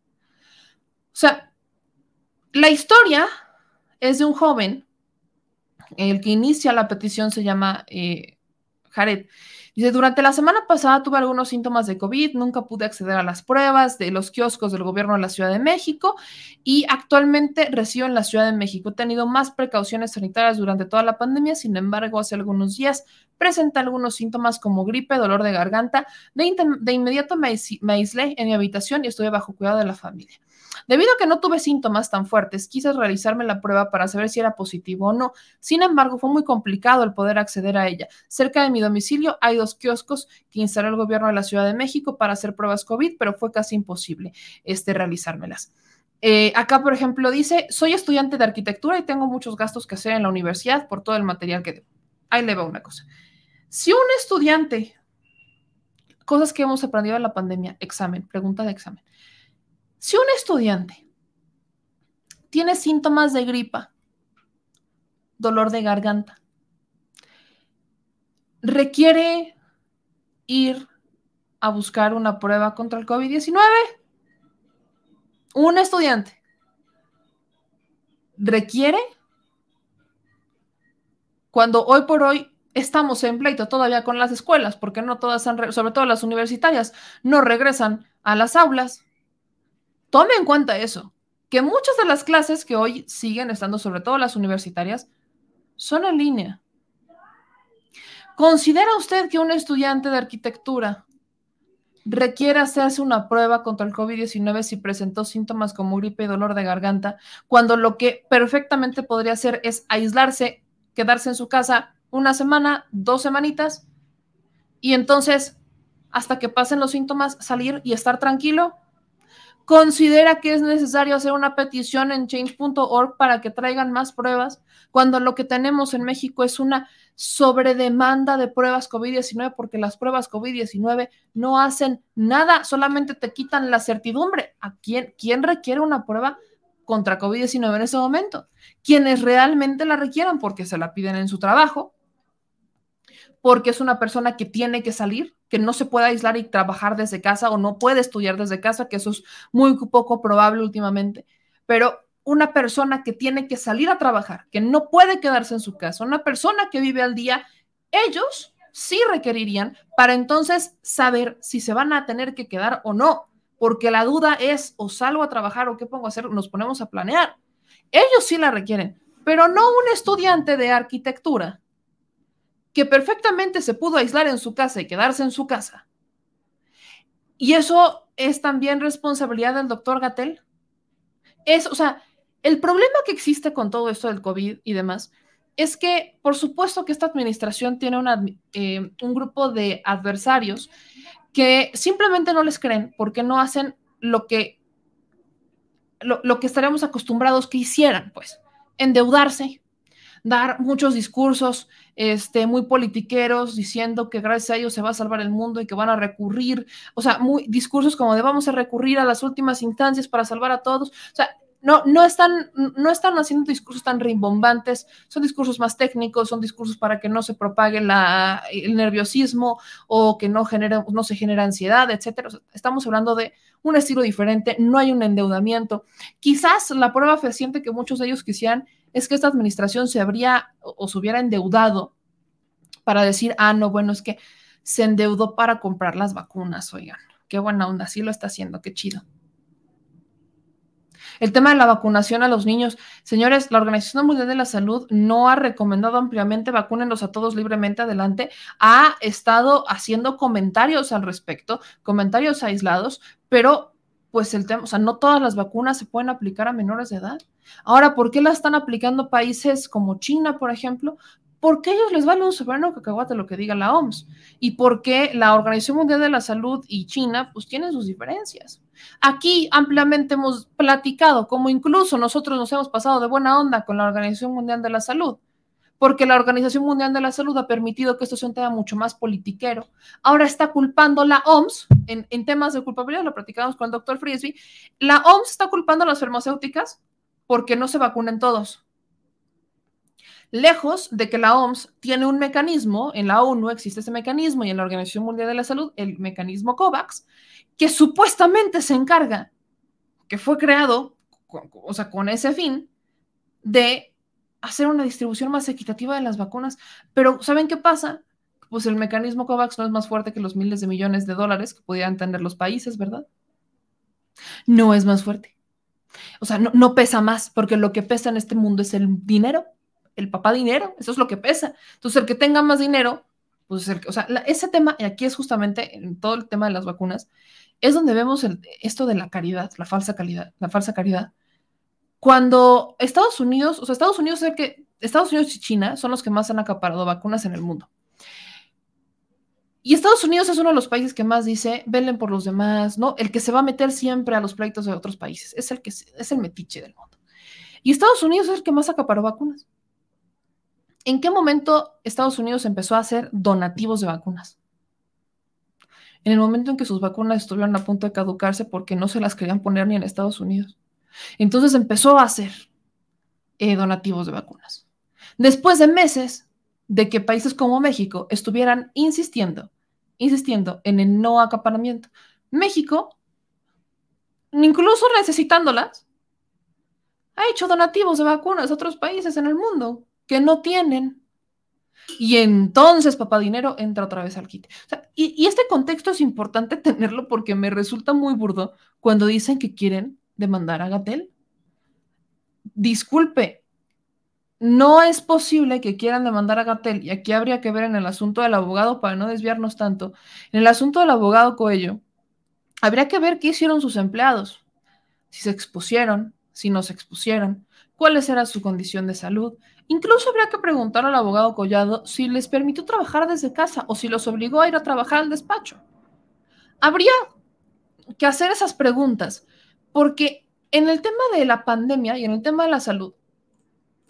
sea, la historia es de un joven el que inicia la petición se llama eh, Jared. Dice, durante la semana pasada tuve algunos síntomas de COVID, nunca pude acceder a las pruebas de los kioscos del gobierno de la Ciudad de México y actualmente resido en la Ciudad de México. He tenido más precauciones sanitarias durante toda la pandemia, sin embargo, hace algunos días presenté algunos síntomas como gripe, dolor de garganta. De, inmediato me, me aislé en mi habitación y estuve bajo cuidado de la familia. Debido a que no tuve síntomas tan fuertes, quise realizarme la prueba para saber si era positivo o no. Sin embargo, fue muy complicado el poder acceder a ella. Cerca de mi domicilio hay dos kioscos que instaló el gobierno de la Ciudad de México para hacer pruebas COVID, pero fue casi imposible este, realizármelas. Eh, acá, por ejemplo, dice, soy estudiante de arquitectura y tengo muchos gastos que hacer en la universidad por todo el material que debo. Ahí le va una cosa. Si un estudiante, cosas que hemos aprendido en la pandemia, examen, pregunta de examen. Si un estudiante tiene síntomas de gripa, dolor de garganta, requiere ir a buscar una prueba contra el COVID-19. Un estudiante requiere, cuando hoy por hoy estamos en pleito todavía con las escuelas, porque no todas han, sobre todo las universitarias, no regresan a las aulas. Tome en cuenta eso, que muchas de las clases que hoy siguen estando, sobre todo las universitarias, son en línea. ¿Considera usted que un estudiante de arquitectura requiere hacerse una prueba contra el COVID-19 si presentó síntomas como gripe y dolor de garganta, cuando lo que perfectamente podría hacer es aislarse, quedarse en su casa una semana, dos semanitas, y entonces, hasta que pasen los síntomas, salir y estar tranquilo? Considera que es necesario hacer una petición en change.org para que traigan más pruebas, cuando lo que tenemos en México es una sobredemanda de pruebas COVID-19, porque las pruebas COVID-19 no hacen nada, solamente te quitan la certidumbre. ¿A quién, quién requiere una prueba contra COVID-19 en ese momento? Quienes realmente la requieran porque se la piden en su trabajo, porque es una persona que tiene que salir, que no se puede aislar y trabajar desde casa o no puede estudiar desde casa, que eso es muy poco probable últimamente, pero una persona que tiene que salir a trabajar, que no puede quedarse en su casa, una persona que vive al día, ellos sí requerirían para entonces saber si se van a tener que quedar o no, porque la duda es o salgo a trabajar o qué pongo a hacer, nos ponemos a planear. Ellos sí la requieren, pero no un estudiante de arquitectura que perfectamente se pudo aislar en su casa y quedarse en su casa. Y eso es también responsabilidad del doctor Gatel. Es, o sea, el problema que existe con todo esto del COVID y demás es que, por supuesto que esta administración tiene eh, un grupo de adversarios que simplemente no les creen porque no hacen lo que lo, que estaríamos acostumbrados que hicieran, pues, endeudarse, dar muchos discursos este, muy politiqueros diciendo que gracias a ellos se va a salvar el mundo y que van a recurrir, o sea, muy, discursos como de vamos a recurrir a las últimas instancias para salvar a todos. O sea, no, no, están, no están haciendo discursos tan rimbombantes, son discursos más técnicos, son discursos para que no se propague la, el nerviosismo o que no, genere, no se genere ansiedad, etcétera. estamos hablando de un estilo diferente, no hay un endeudamiento. Quizás la prueba fehaciente que muchos de ellos quisieran es que esta administración se habría o se hubiera endeudado para decir, ah, no, bueno, es que se endeudó para comprar las vacunas, oigan, qué buena onda, sí lo está haciendo, qué chido. El tema de la vacunación a los niños. Señores, la Organización Mundial de la Salud no ha recomendado ampliamente vacúnenlos a todos libremente adelante. Ha estado haciendo comentarios al respecto, comentarios aislados, pero pues el tema, o sea, no todas las vacunas se pueden aplicar a menores de edad. Ahora, ¿por qué la están aplicando países como China, por ejemplo? Porque a ellos les vale un soberano cacahuate lo que diga la OMS y porque la Organización Mundial de la Salud y China pues tienen sus diferencias. Aquí ampliamente hemos platicado cómo incluso nosotros nos hemos pasado de buena onda con la Organización Mundial de la Salud, porque la Organización Mundial de la Salud ha permitido que esto sea un tema mucho más politiquero. Ahora está culpando la OMS en, temas de culpabilidad, lo platicamos con el doctor Frisby, la OMS está culpando a las farmacéuticas porque no se vacunen todos. Lejos de que la OMS tiene un mecanismo, en la ONU existe ese mecanismo y en la Organización Mundial de la Salud, el mecanismo COVAX, que supuestamente se encarga, que fue creado, o sea, con ese fin, de hacer una distribución más equitativa de las vacunas. Pero, ¿saben qué pasa? Pues el mecanismo COVAX no es más fuerte que los miles de millones de dólares que pudieran tener los países, ¿verdad? No es más fuerte. O sea, no, no pesa más, porque lo que pesa en este mundo es el dinero, el papá dinero, eso es lo que pesa. Entonces, el que tenga más dinero, pues el, o sea, ese tema, y aquí es justamente en todo el tema de las vacunas, es donde vemos esto de la caridad, la falsa calidad, la falsa caridad. Cuando Estados Unidos, o sea, Estados Unidos es que Estados Unidos y China son los que más han acaparado vacunas en el mundo. Y Estados Unidos es uno de los países que más dice, velen por los demás, ¿no? El que se va a meter siempre a los proyectos de otros países, es el que es el metiche del mundo. Y Estados Unidos es el que más acaparó vacunas. ¿En qué momento Estados Unidos empezó a hacer donativos de vacunas? en el momento en que sus vacunas estuvieron a punto de caducarse porque no se las querían poner ni en Estados Unidos. Entonces empezó a hacer eh, donativos de vacunas. Después de meses de que países como México estuvieran insistiendo, insistiendo en el no acaparamiento, México, incluso necesitándolas, ha hecho donativos de vacunas a otros países en el mundo que no tienen y entonces Papá Dinero entra otra vez al kit. y, este contexto es importante *laughs* tenerlo porque me resulta muy burdo cuando dicen que quieren demandar a Gatel. Disculpe, no es posible que quieran demandar a Gatel, y aquí habría que ver en el asunto del abogado para no desviarnos tanto. En el asunto del abogado Coello, habría que ver qué hicieron sus empleados, si se expusieron, si no se expusieron, cuáles era su condición de salud, Incluso habría que preguntar al abogado Collado si les permitió trabajar desde casa o si los obligó a ir a trabajar al despacho. Habría que hacer esas preguntas, porque en el tema de la pandemia y en el tema de la salud,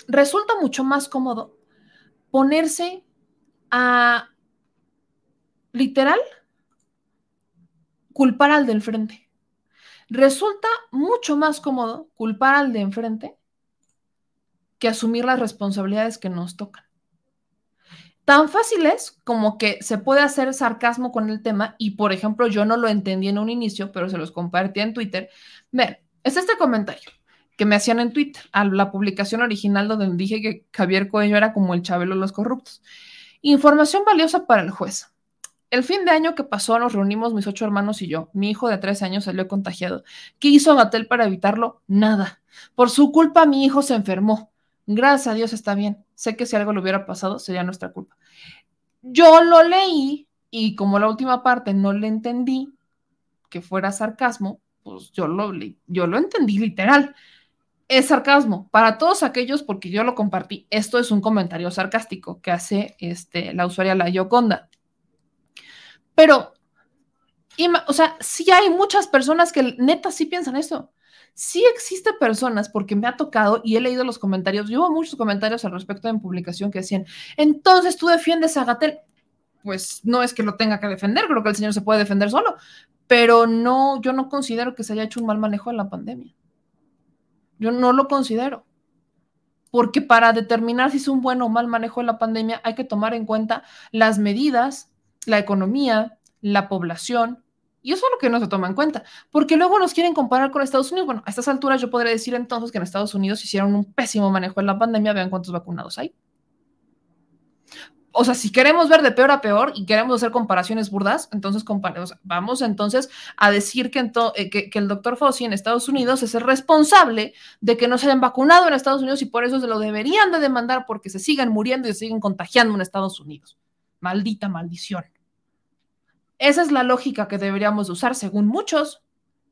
resulta mucho más cómodo ponerse a literal culpar al del frente. Resulta mucho más cómodo culpar al de enfrente que asumir las responsabilidades que nos tocan. Tan fácil es como que se puede hacer sarcasmo con el tema y, por ejemplo, yo no lo entendí en un inicio, pero se los compartí en Twitter. Ven, es este comentario que me hacían en Twitter, a la publicación original donde dije que Javier Coello era como el Chabelo de los corruptos. Información valiosa para el juez. El fin de año que pasó nos reunimos mis ocho hermanos y yo. Mi hijo de tres años salió contagiado. ¿Qué hizo Gatel para evitarlo? Nada. Por su culpa mi hijo se enfermó. Gracias a Dios está bien. Sé que si algo le hubiera pasado sería nuestra culpa. Yo lo leí y como la última parte no le entendí que fuera sarcasmo, pues yo lo, yo lo entendí literal. Es sarcasmo para todos aquellos porque yo lo compartí. Esto es un comentario sarcástico que hace este, la usuaria La Yoconda. Pero, o sea, sí hay muchas personas que neta sí piensan esto. sí existe personas, porque me ha tocado y he leído los comentarios, llevo muchos comentarios al respecto en publicación que decían, entonces tú defiendes a Gatel. Pues no es que lo tenga que defender, creo que el señor se puede defender solo, pero no, yo no considero que se haya hecho un mal manejo en la pandemia. Yo no lo considero. Porque para determinar si es un buen o mal manejo de la pandemia hay que tomar en cuenta las medidas, la economía, la población, y eso es lo que no se toma en cuenta, porque luego nos quieren comparar con Estados Unidos. Bueno, a estas alturas yo podría decir entonces que en Estados Unidos hicieron un pésimo manejo de la pandemia, vean cuántos vacunados hay. O sea, si queremos ver de peor a peor y queremos hacer comparaciones burdas, entonces vamos entonces a decir que, eh, que, el doctor Fauci en Estados Unidos es el responsable de que no se hayan vacunado en Estados Unidos y por eso se lo deberían de demandar porque se sigan muriendo y se siguen contagiando en Estados Unidos. Maldita maldición. Esa es la lógica que deberíamos usar según muchos.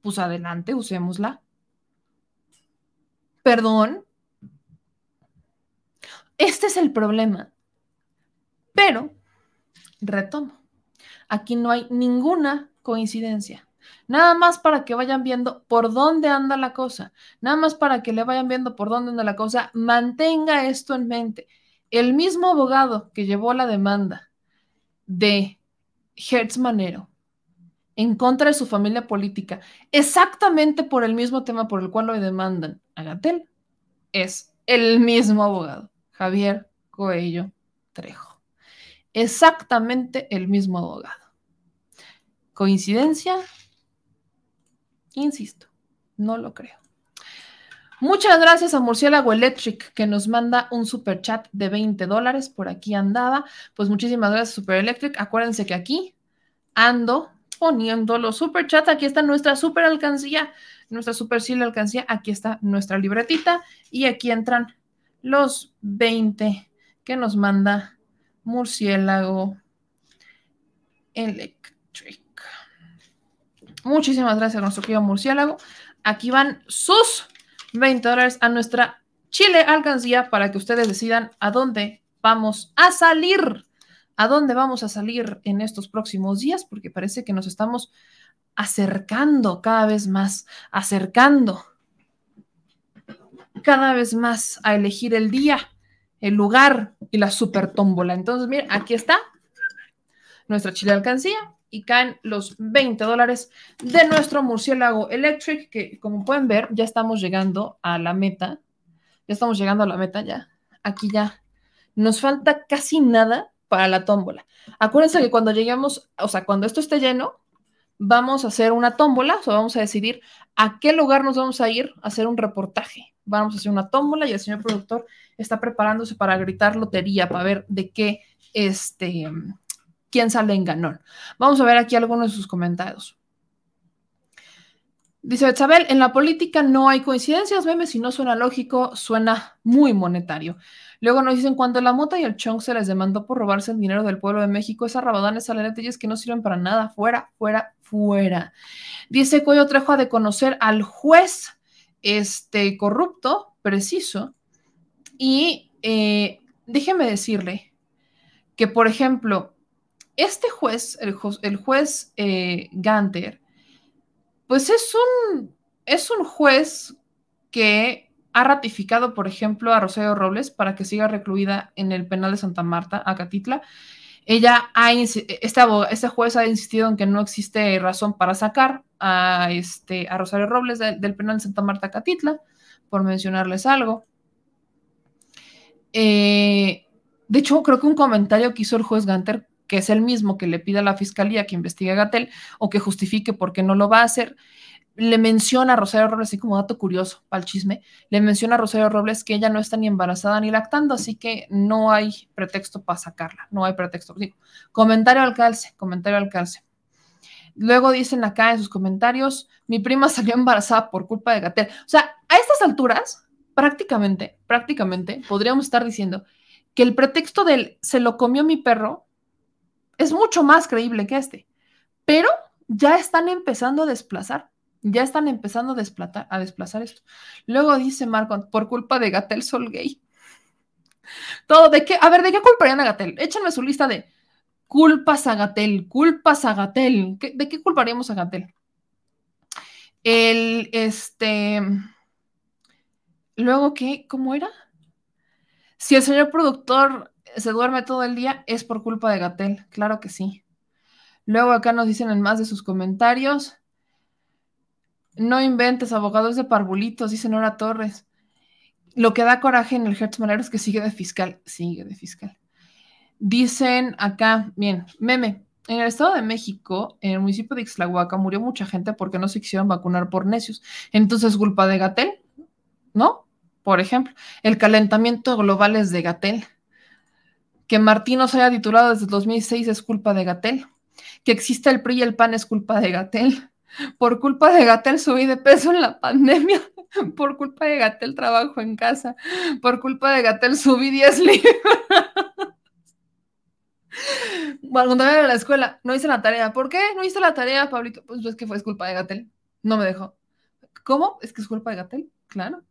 Pues adelante, usémosla. Perdón. Este es el problema. Pero, retomo, aquí no hay ninguna coincidencia. Nada más para que vayan viendo por dónde anda la cosa. Nada más para que le vayan viendo por dónde anda la cosa. Mantenga esto en mente. El mismo abogado que llevó la demanda de Hertz Manero en contra de su familia política, exactamente por el mismo tema por el cual lo demandan a Gatel, es el mismo abogado, Javier Coello Trejo. Exactamente el mismo abogado. ¿Coincidencia? Insisto, no lo creo. Muchas gracias a Murciélago Electric que nos manda un super chat de 20 dólares. Por aquí andaba. Pues muchísimas gracias, Super Electric. Acuérdense que aquí ando poniendo los super chats. Aquí está nuestra super alcancía, nuestra super alcancía. Aquí está nuestra libretita y aquí entran los 20 que nos manda Murciélago Electric. Muchísimas gracias nuestro querido Murciélago. Aquí van sus 20 dólares a nuestra Chile alcancía para que ustedes decidan a dónde vamos a salir, a dónde vamos a salir en estos próximos días, porque parece que nos estamos acercando cada vez más, acercando cada vez más a elegir el día, el lugar y la super tómbola. Entonces, miren, aquí está nuestra Chile alcancía y caen los 20 dólares de nuestro murciélago electric, que como pueden ver, ya estamos llegando a la meta. Ya estamos llegando a la meta ya. Aquí ya nos falta casi nada para la tómbola. Acuérdense que cuando lleguemos, o sea, cuando esto esté lleno, vamos a hacer una tómbola, o sea, vamos a decidir a qué lugar nos vamos a ir a hacer un reportaje. Vamos a hacer una tómbola y el señor productor está preparándose para gritar lotería, para ver de qué, este, quién sale en ganón. Vamos a ver aquí algunos de sus comentarios. Dice Isabel, en la política no hay coincidencias, memes, si no suena lógico, suena muy monetario. Luego nos dicen, cuando la mota y el chong se les demandó por robarse el dinero del pueblo de México, esa rabadán, esa leyes que no sirven para nada, fuera, fuera, fuera. Dice Coyo Trejo de conocer al juez este, corrupto, preciso, y eh, déjeme decirle que, por ejemplo, este juez, el, juez eh, Ganter, pues es un, es un juez que ha ratificado, por ejemplo, a Rosario Robles para que siga recluida en el penal de Santa Marta, Acatitla. Ella ha, este, este juez ha insistido en que no existe razón para sacar a, este, a Rosario Robles del penal de Santa Marta, Acatitla, por mencionarles algo. Eh, de hecho, creo que un comentario que hizo el juez Ganter que es el mismo que le pide a la fiscalía que investigue a Gatel o que justifique por qué no lo va a hacer, le menciona a Rosario Robles, así como dato curioso para el chisme, le menciona a Rosario Robles que ella no está ni embarazada ni lactando, así que no hay pretexto para sacarla, no hay pretexto. Digo, comentario al calce, comentario al calce. Luego dicen acá en sus comentarios, mi prima salió embarazada por culpa de Gatel. O sea, a estas alturas, prácticamente, prácticamente, podríamos estar diciendo que el pretexto del se lo comió mi perro es mucho más creíble que este, pero ya están empezando a desplazar, ya están empezando a desplazar, esto. Luego dice Marco, por culpa de Gatel Sol Gay. Todo, ¿de qué? A ver, ¿de qué culparían a Gatel? Échenme su lista de culpas a Gatel, culpas a Gatel. ¿De qué culparíamos a Gatel? El, este, luego, ¿qué? ¿Cómo era? Si el señor productor se duerme todo el día, es por culpa de Gatel, claro que sí. Luego acá nos dicen en más de sus comentarios, no inventes abogados de parvulitos, dice Nora Torres. Lo que da coraje en el Hertz Manero es que sigue de fiscal, sigue de fiscal. Dicen acá, bien, meme, en el Estado de México, en el municipio de Ixtlahuaca, murió mucha gente porque no se quisieron vacunar por necios. Entonces, culpa de Gatel, ¿no? Por ejemplo, el calentamiento global es de Gatel. Que Martín no haya titulado desde 2006 es culpa de Gatel. Que exista el PRI y el PAN es culpa de Gatel. Por culpa de Gatel subí de peso en la pandemia. *laughs* Por culpa de Gatel trabajo en casa. Por culpa de Gatel subí 10 libras. *laughs* Cuando a la escuela, no hice la tarea. ¿Por qué no hice la tarea, Pablito? Pues es que fue culpa de Gatel. No me dejó. ¿Cómo? ¿Es que es culpa de Gatel? Claro.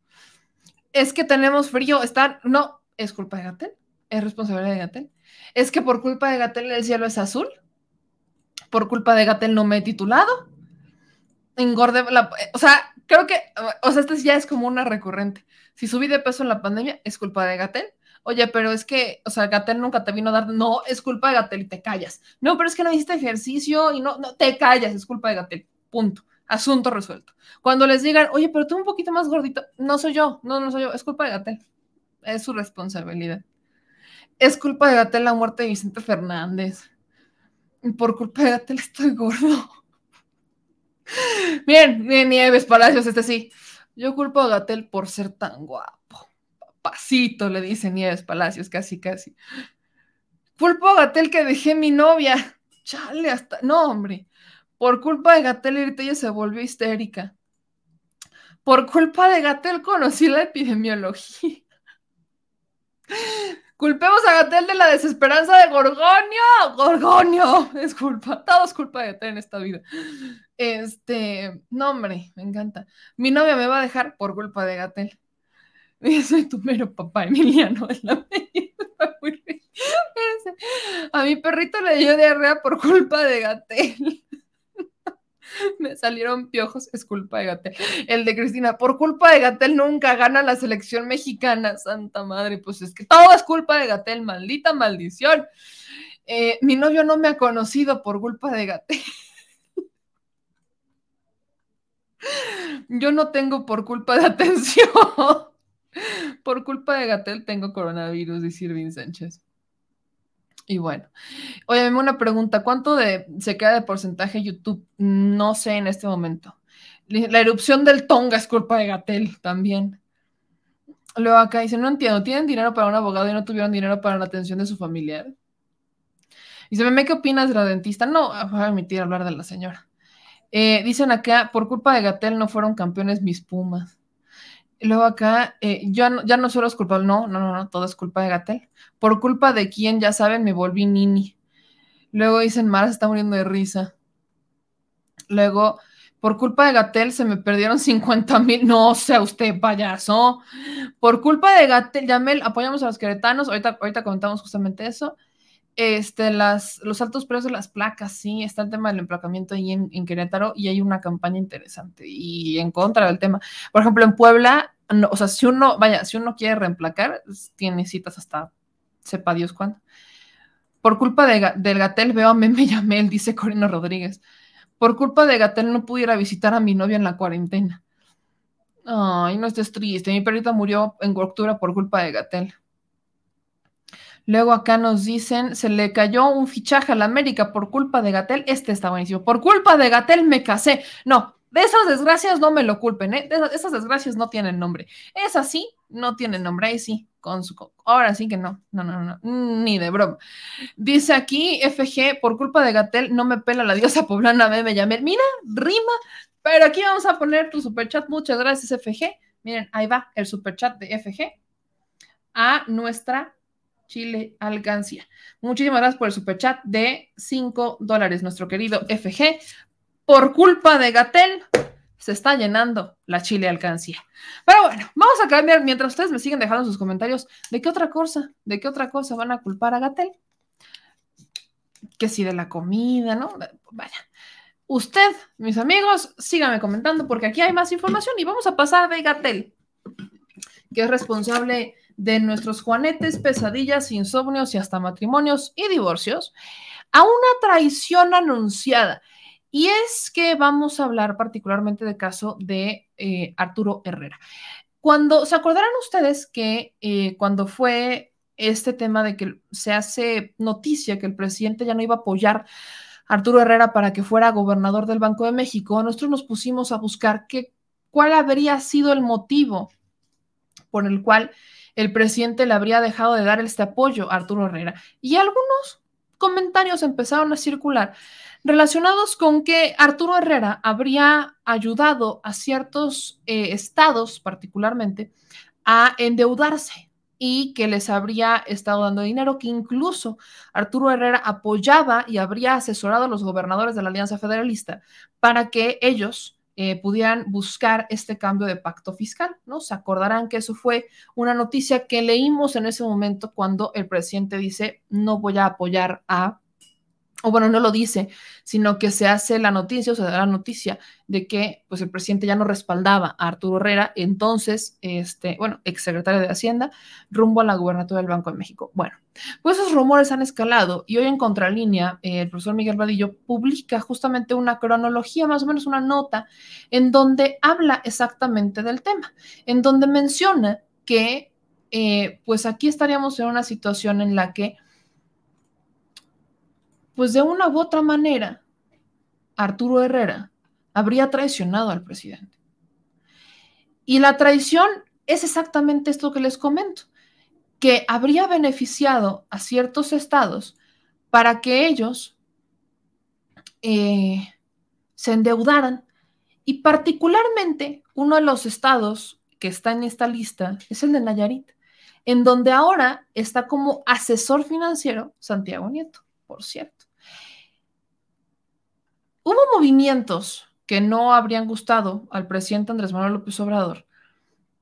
Es que tenemos frío. Está... No, es culpa de Gatel. Es responsabilidad de Gatel. Es que por culpa de Gatel el cielo es azul. Por culpa de Gatel no me he titulado. Engorde la... O sea, creo que... O sea, este ya es como una recurrente. Si subí de peso en la pandemia, es culpa de Gatel oye, pero es que, o sea, Gatel nunca te vino a dar, no, es culpa de Gatel y te callas. No, pero es que no hiciste ejercicio y no, no, te callas, es culpa de Gatel, punto. Asunto resuelto. Cuando les digan, oye, pero tú un poquito más gordito, no soy yo, no, no soy yo, es culpa de Gatel. Es su responsabilidad. Es culpa de Gatel la muerte de Vicente Fernández. Por culpa de Gatel estoy gordo. Bien, bien, Nieves Palacios, este sí. Yo culpo a Gatel por ser tan guapo pasito, le dice Nieves Palacios, casi, casi. Culpo a Gatel que dejé mi novia. Chale, hasta. No, hombre. Por culpa de Gatel, ahorita ella se volvió histérica. Por culpa de Gatel conocí la epidemiología. Culpemos a Gatel de la desesperanza de Gorgonio. Gorgonio. *laughs* Es culpa. Todo es culpa de Gatel en esta vida. Este. No, hombre, me encanta. Mi novia me va a dejar por culpa de Gatel. *laughs* Yo soy tu mero papá, Emiliano. *laughs* Es la A mi perrito le dio diarrea por culpa de Gatel. *laughs* Me salieron piojos, es culpa de Gatel. El de Cristina, por culpa de Gatel nunca gana la selección mexicana. Santa madre, pues es que todo es culpa de Gatel, maldita maldición. Eh, mi novio no me ha conocido por culpa de Gatel. *laughs* Yo no tengo por culpa de atención. *laughs* Por culpa de Gatel tengo coronavirus, dice Irving Sánchez. Y bueno, oye, una pregunta, ¿cuánto de, se queda de porcentaje YouTube? No sé en este momento. La erupción del Tonga es culpa de Gatel también. Luego acá dice, no entiendo, ¿tienen dinero para un abogado y no tuvieron dinero para la atención de su familiar? Y se me ¿qué opinas de la dentista? No, voy a admitir hablar de la señora. Eh, dicen acá, por culpa de Gatel no fueron campeones mis Pumas luego acá, eh, ya, no, ya no solo es culpa, no, no, no, no, todo es culpa de Gatel. Por culpa de quién, ya saben, me volví nini. Luego dicen, Mara se está muriendo de risa. Luego, por culpa de Gatel se me perdieron *laughs* 50 mil. No sea usted, payaso. Por culpa de Gatel, Yamel, apoyamos a los queretanos. Ahorita, ahorita comentamos justamente eso. Este, las, los altos precios de las placas, sí, está el tema del emplacamiento ahí en, en, Querétaro y hay una campaña interesante y en contra del tema. Por ejemplo, en Puebla, o sea, si uno, vaya, si uno quiere reemplacar, tiene citas hasta sepa Dios cuándo. Por culpa de, del Gatel veo a Meme Yamel, dice Corina Rodríguez. Por culpa de Gatel no pudiera visitar a mi novia en la cuarentena. Ay, no estés triste. Mi perrita murió en octubre por culpa de Gatel. Luego acá nos dicen, se le cayó un fichaje a la América por culpa de Gatel. Este está buenísimo. Por culpa de Gatel me casé. No, de esas desgracias no me lo culpen, ¿eh? esas, desgracias no tienen nombre. Es así, no tienen nombre. Ahí sí, con su. Ahora sí que no. No, no, no. Ni de broma. Dice aquí, FG, por culpa de Gatel, no me pela la diosa poblana, me, me. Mira, rima. Pero aquí vamos a poner tu superchat. Muchas gracias, FG. Miren, ahí va el superchat de FG a nuestra Chile Alcancía. Muchísimas gracias por el superchat de 5 dólares, nuestro querido FG. Por culpa de Gatel, se está llenando la Chile Alcancía. Pero bueno, vamos a cambiar, mientras ustedes me siguen dejando sus comentarios, ¿de qué otra cosa, de qué otra cosa van a culpar a Gatel? Que si de la comida, ¿no? Vaya. Usted, mis amigos, síganme comentando porque aquí hay más información y vamos a pasar de Gatel, que es responsable de nuestros juanetes, pesadillas, insomnios y hasta matrimonios y divorcios, a una traición anunciada. Y es que vamos a hablar particularmente del caso de eh, Arturo Herrera. Cuando, ¿se acordarán ustedes que eh, cuando fue este tema de que se hace noticia que el presidente ya no iba a apoyar a Arturo Herrera para que fuera gobernador del Banco de México, nosotros nos pusimos a buscar qué, cuál habría sido el motivo por el cual el presidente le habría dejado de dar este apoyo a Arturo Herrera. Y algunos comentarios empezaron a circular relacionados con que Arturo Herrera habría ayudado a ciertos eh, estados particularmente a endeudarse y que les habría estado dando dinero, que incluso Arturo Herrera apoyaba y habría asesorado a los gobernadores de la Alianza Federalista para que ellos eh, pudieran buscar este cambio de pacto fiscal, ¿no? Se acordarán que eso fue una noticia que leímos en ese momento cuando el presidente dice, no voy a apoyar a o bueno, no lo dice, sino que se hace la noticia, o se da la noticia de que pues el presidente ya no respaldaba a Arturo Herrera, entonces, este, bueno, exsecretario de Hacienda, rumbo a la gubernatura del Banco de México. Bueno, pues esos rumores han escalado y hoy en Contralínea, el profesor Miguel Vadillo publica justamente una cronología, más o menos una nota, en donde habla exactamente del tema, en donde menciona que eh, pues aquí estaríamos en una situación en la que pues de una u otra manera, Arturo Herrera habría traicionado al presidente. Y la traición es exactamente esto que les comento, que habría beneficiado a ciertos estados para que ellos eh, se endeudaran. Y particularmente uno de los estados que está en esta lista es el de Nayarit, en donde ahora está como asesor financiero Santiago Nieto, por cierto hubo movimientos que no habrían gustado al presidente Andrés Manuel López Obrador,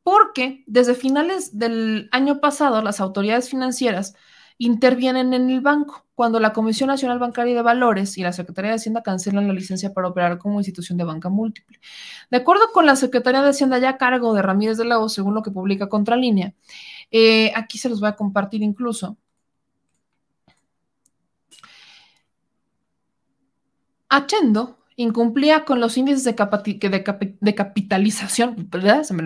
porque desde finales del año pasado las autoridades financieras intervienen en el banco cuando la Comisión Nacional Bancaria de Valores y la Secretaría de Hacienda cancelan la licencia para operar como institución de banca múltiple. De acuerdo con la Secretaría de Hacienda ya a cargo de Ramírez de la O, según lo que publica Contralínea, eh, aquí se los voy a compartir incluso, Achendo incumplía con los índices de, capitalización, Se me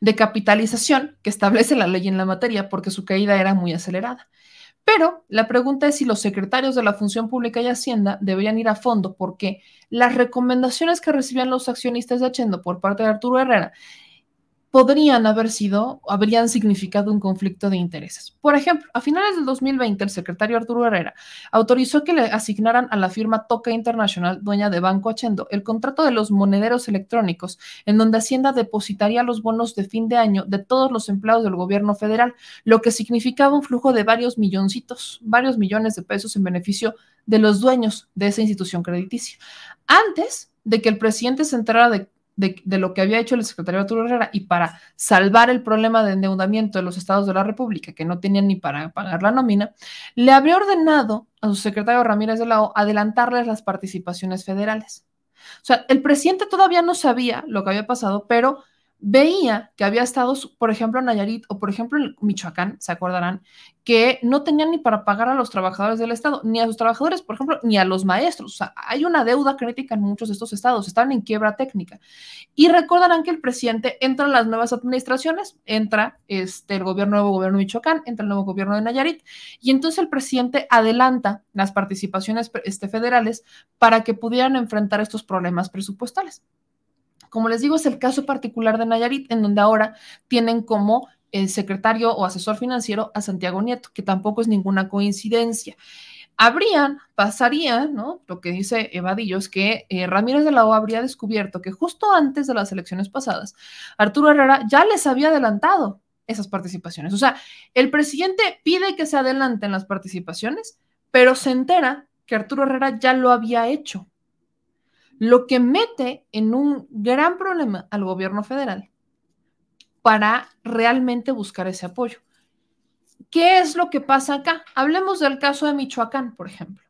de capitalización que establece la ley en la materia porque su caída era muy acelerada. Pero la pregunta es si los secretarios de la Función Pública y Hacienda deberían ir a fondo porque las recomendaciones que recibían los accionistas de Achendo por parte de Arturo Herrera podrían haber sido, habrían significado un conflicto de intereses. Por ejemplo, a finales del 2020, el secretario Arturo Herrera autorizó que le asignaran a la firma Toca Internacional, dueña de Banco Achendo, el contrato de los monederos electrónicos, en donde Hacienda depositaría los bonos de fin de año de todos los empleados del gobierno federal, lo que significaba un flujo de varios milloncitos, varios millones de pesos en beneficio de los dueños de esa institución crediticia. Antes de que el presidente se enterara de de, lo que había hecho el secretario Arturo Herrera y para salvar el problema de endeudamiento de los estados de la República, que no tenían ni para pagar la nómina, le habría ordenado a su secretario Ramírez de la O adelantarles las participaciones federales. O sea, el presidente todavía no sabía lo que había pasado, pero veía que había estados, por ejemplo, en Nayarit o por ejemplo en Michoacán, se acordarán, que no tenían ni para pagar a los trabajadores del Estado, ni a los trabajadores, por ejemplo, ni a los maestros. O sea, hay una deuda crítica en muchos de estos estados, están en quiebra técnica. Y recordarán que el presidente entra en las nuevas administraciones, entra este, el gobierno, nuevo gobierno de Michoacán, entra el nuevo gobierno de Nayarit, y entonces el presidente adelanta las participaciones este, federales para que pudieran enfrentar estos problemas presupuestales. Como les digo, es el caso particular de Nayarit, en donde ahora tienen como el secretario o asesor financiero a Santiago Nieto, que tampoco es ninguna coincidencia. Habrían, pasaría, ¿no? Lo que dice Evadillo es que eh, Ramírez de la O habría descubierto que justo antes de las elecciones pasadas, Arturo Herrera ya les había adelantado esas participaciones. O sea, el presidente pide que se adelanten las participaciones, pero se entera que Arturo Herrera ya lo había hecho lo que mete en un gran problema al gobierno federal para realmente buscar ese apoyo. ¿Qué es lo que pasa acá? Hablemos del caso de Michoacán, por ejemplo.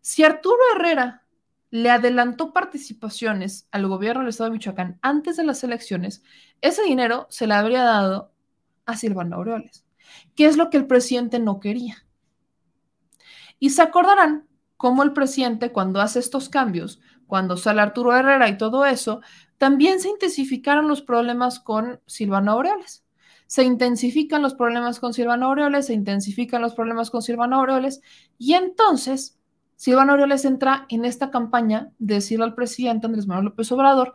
Si Arturo Herrera le adelantó participaciones al gobierno del estado de Michoacán antes de las elecciones, ese dinero se le habría dado a Silvano Aureoles, que es lo que el presidente no quería. Y se acordarán cómo el presidente cuando hace estos cambios, cuando sale Arturo Herrera y todo eso, también se intensificaron los problemas con Silvano Aureoles. Se intensifican los problemas con Silvano Aureoles, se intensifican los problemas con Silvano Aureoles, y entonces Silvano Aureoles entra en esta campaña de decirle al presidente Andrés Manuel López Obrador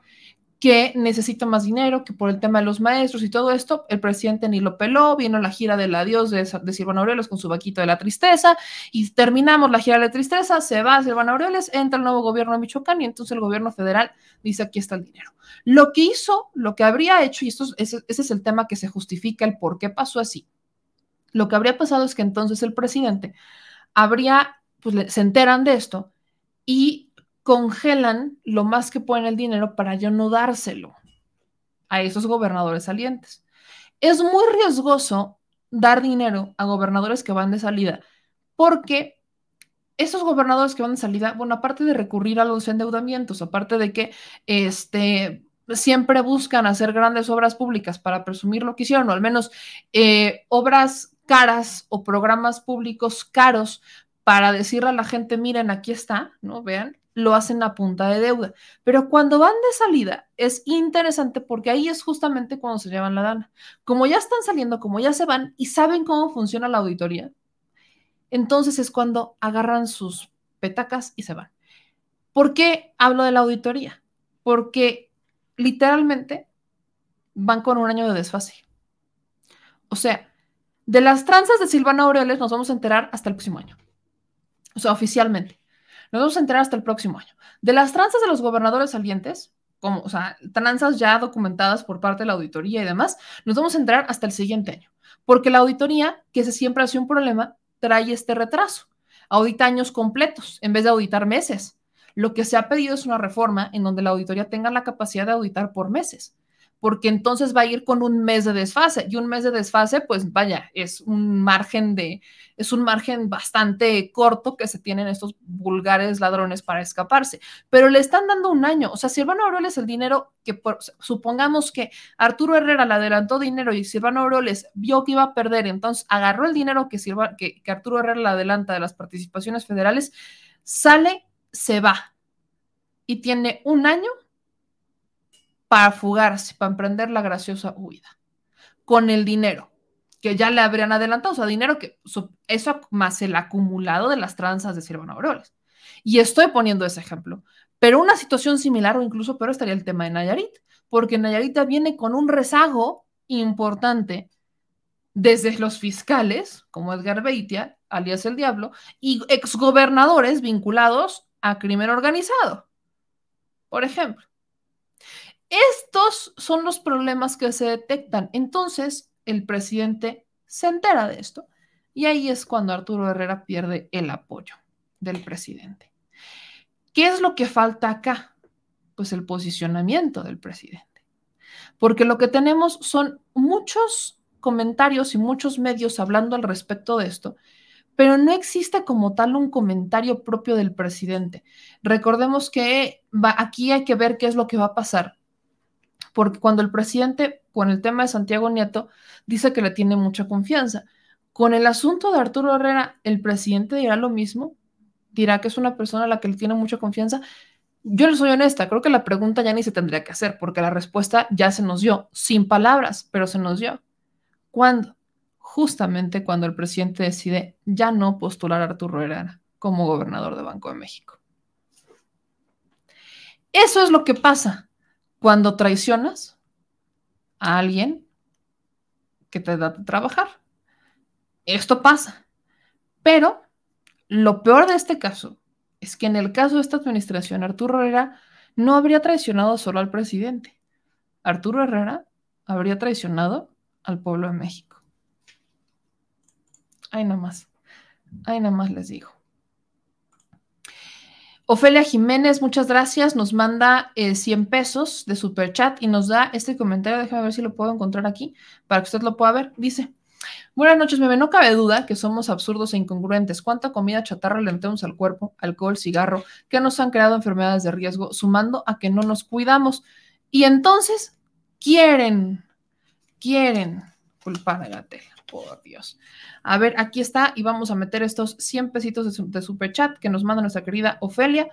que necesita más dinero, que por el tema de los maestros y todo esto, el presidente ni lo peló, vino la gira del adiós de, de Silvano Aureoles con su vaquito de la tristeza y terminamos la gira de la tristeza, se va Silvano Aureoles, entra el nuevo gobierno de Michoacán y entonces el gobierno federal dice aquí está el dinero. Lo que hizo, lo que habría hecho, y esto, ese, ese es el tema que se justifica el por qué pasó así, lo que habría pasado es que entonces el presidente habría, pues se enteran de esto y congelan lo más que pueden el dinero para ya no dárselo a esos gobernadores salientes. Es muy riesgoso dar dinero a gobernadores que van de salida, porque esos gobernadores que van de salida, bueno, aparte de recurrir a los endeudamientos, aparte de que este, siempre buscan hacer grandes obras públicas para presumir lo que hicieron, o al menos eh, obras caras o programas públicos caros para decirle a la gente, miren, aquí está, ¿no? Vean, lo hacen a punta de deuda. Pero cuando van de salida es interesante porque ahí es justamente cuando se llevan la lana. Como ya están saliendo, como ya se van y saben cómo funciona la auditoría, entonces es cuando agarran sus petacas y se van. ¿Por qué hablo de la auditoría? Porque literalmente van con un año de desfase. O sea, de las tranzas de Silvana Aureoles nos vamos a enterar hasta el próximo año. O sea, oficialmente. Nos vamos a enterar hasta el próximo año. De las tranzas de los gobernadores salientes, como, o sea, tranzas ya documentadas por parte de la auditoría y demás, nos vamos a enterar hasta el siguiente año. Porque la auditoría, que se siempre hace un problema, trae este retraso. Audita años completos en vez de auditar meses. Lo que se ha pedido es una reforma en donde la auditoría tenga la capacidad de auditar por meses porque entonces va a ir con un mes de desfase y un mes de desfase, pues vaya, es un margen de, es un margen bastante corto que se tienen estos vulgares ladrones para escaparse, pero le están dando un año, o sea, Silvano Aureoles el dinero que supongamos que Arturo Herrera le adelantó dinero y Silvano Aureoles vio que iba a perder, entonces agarró el dinero que, que, que Arturo Herrera le adelanta de las participaciones federales, sale, se va y tiene un año para fugarse, para emprender la graciosa huida, con el dinero que ya le habrían adelantado, o sea, dinero que eso más el acumulado de las tranzas de Silvano Aureoles. Y estoy poniendo ese ejemplo, pero una situación similar o incluso peor estaría el tema de Nayarit, porque Nayarit viene con un rezago importante desde los fiscales, como Edgar Beitia, alias el Diablo, y exgobernadores vinculados a crimen organizado, por ejemplo. Estos son los problemas que se detectan. Entonces, el presidente se entera de esto y ahí es cuando Arturo Herrera pierde el apoyo del presidente. ¿Qué es lo que falta acá? Pues el posicionamiento del presidente. Porque lo que tenemos son muchos comentarios y muchos medios hablando al respecto de esto, pero no existe como tal un comentario propio del presidente. Recordemos que aquí hay que ver qué es lo que va a pasar porque cuando el presidente, con el tema de Santiago Nieto, dice que le tiene mucha confianza. Con el asunto de Arturo Herrera, ¿el presidente dirá lo mismo? ¿Dirá que es una persona a la que le tiene mucha confianza? Yo le soy honesta, creo que la pregunta ya ni se tendría que hacer, porque la respuesta ya se nos dio, sin palabras, pero se nos dio. ¿Cuándo? Justamente cuando el presidente decide ya no postular a Arturo Herrera como gobernador de Banco de México. Eso es lo que pasa cuando traicionas a alguien que te da a trabajar. Esto pasa. Pero lo peor de este caso es que en el caso de esta administración, Arturo Herrera no habría traicionado solo al presidente. Arturo Herrera habría traicionado al pueblo de México. Ahí nomás. Ahí nomás les digo. Ofelia Jiménez, muchas gracias. Nos manda 100 eh, pesos de super chat y nos da este comentario. Déjame ver si lo puedo encontrar aquí para que usted lo pueda ver. Dice: Buenas noches, bebé. No cabe duda que somos absurdos e incongruentes. ¿Cuánta comida chatarra le metemos al cuerpo? Alcohol, cigarro, que nos han creado enfermedades de riesgo, sumando a que no nos cuidamos. Y entonces quieren, quieren culpar a Gatel. Por Dios. A ver, aquí está y vamos a meter estos 100 pesitos de, su, de super chat que nos manda nuestra querida Ofelia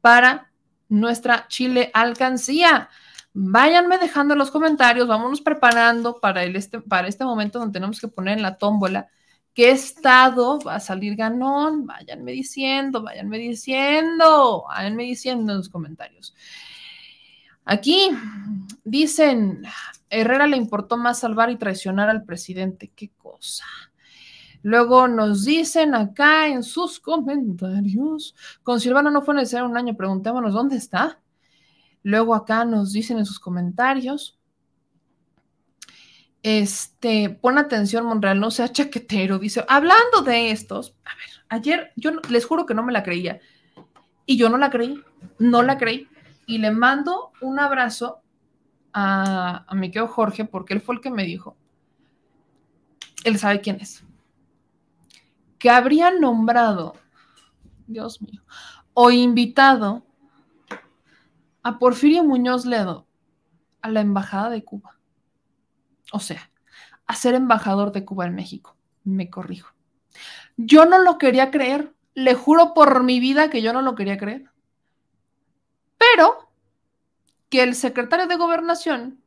para nuestra Chile alcancía. Váyanme dejando los comentarios, vámonos preparando para, el este, para este momento donde tenemos que poner en la tómbola qué estado va a salir ganón. Váyanme diciendo, váyanme diciendo, váyanme diciendo en los comentarios. Aquí dicen, Herrera le importó más salvar y traicionar al presidente. Qué cosa. Luego nos dicen acá en sus comentarios, con Silvana no fue necesario un año, preguntémonos dónde está. Luego acá nos dicen en sus comentarios. Este, pon atención, Monreal, no sea chaquetero. Dice, hablando de estos, a ver, ayer yo les juro que no me la creía. Y yo no la creí, no la creí. Y le mando un abrazo a, a mi querido Jorge, porque él fue el que me dijo. Él sabe quién es. Que habría nombrado, Dios mío, o invitado a Porfirio Muñoz Ledo a la Embajada de Cuba. O sea, a ser embajador de Cuba en México. Me corrijo. Yo no lo quería creer. Le juro por mi vida que yo no lo quería creer. Pero que el secretario de gobernación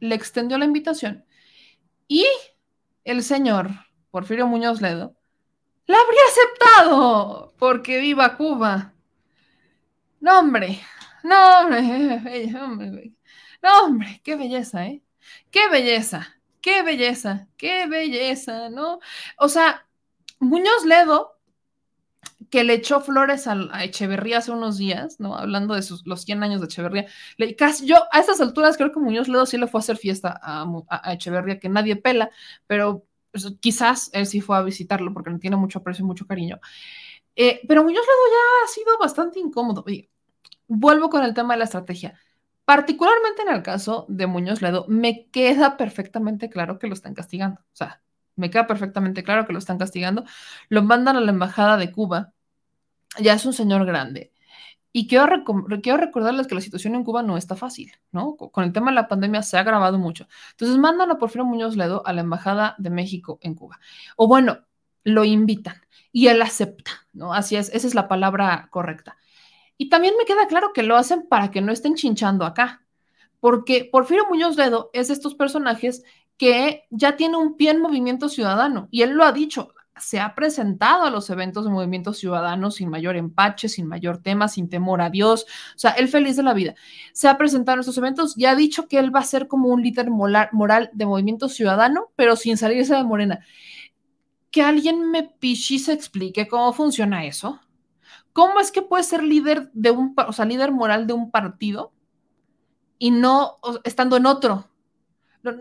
le extendió la invitación y el señor Porfirio Muñoz Ledo la habría aceptado porque viva Cuba. No, hombre, no, hombre, *laughs* no, hombre, qué belleza, ¿eh? Qué belleza, qué belleza, qué belleza, ¿no? O sea, Muñoz Ledo, que le echó flores a, Echeverría hace unos días, ¿no? Hablando de sus, los 100 años de Echeverría. Le, casi, yo a estas alturas creo que Muñoz Ledo sí le fue a hacer fiesta a, a Echeverría, que nadie pela, pero pues, quizás él sí fue a visitarlo porque le tiene mucho aprecio y mucho cariño. Eh, pero Muñoz Ledo ya ha sido bastante incómodo vuelvo con el tema de la estrategia. Particularmente en el caso de Muñoz Ledo, me queda perfectamente claro que lo están castigando. O sea, me queda perfectamente claro que lo están castigando. Lo mandan a la embajada de Cuba. Ya es un señor grande. Y quiero, recordarles que la situación en Cuba no está fácil, ¿no? Con el tema de la pandemia se ha agravado mucho. Entonces mandan a Porfirio Muñoz Ledo a la Embajada de México en Cuba. O bueno, lo invitan y él acepta, ¿no? Así es, esa es la palabra correcta. Y también me queda claro que lo hacen para que no estén chinchando acá, porque Porfirio Muñoz Ledo es de estos personajes que ya tiene un pie en movimiento ciudadano, y él lo ha dicho, se ha presentado a los eventos de movimiento ciudadano sin mayor empache, sin mayor tema, sin temor a Dios, o sea, él feliz de la vida. Se ha presentado en estos eventos y ha dicho que él va a ser como un líder moral de movimiento ciudadano, pero sin salirse de Morena. Que alguien me se explique cómo funciona eso. ¿Cómo es que puede ser líder de un, o sea, líder moral de un partido y no estando en otro?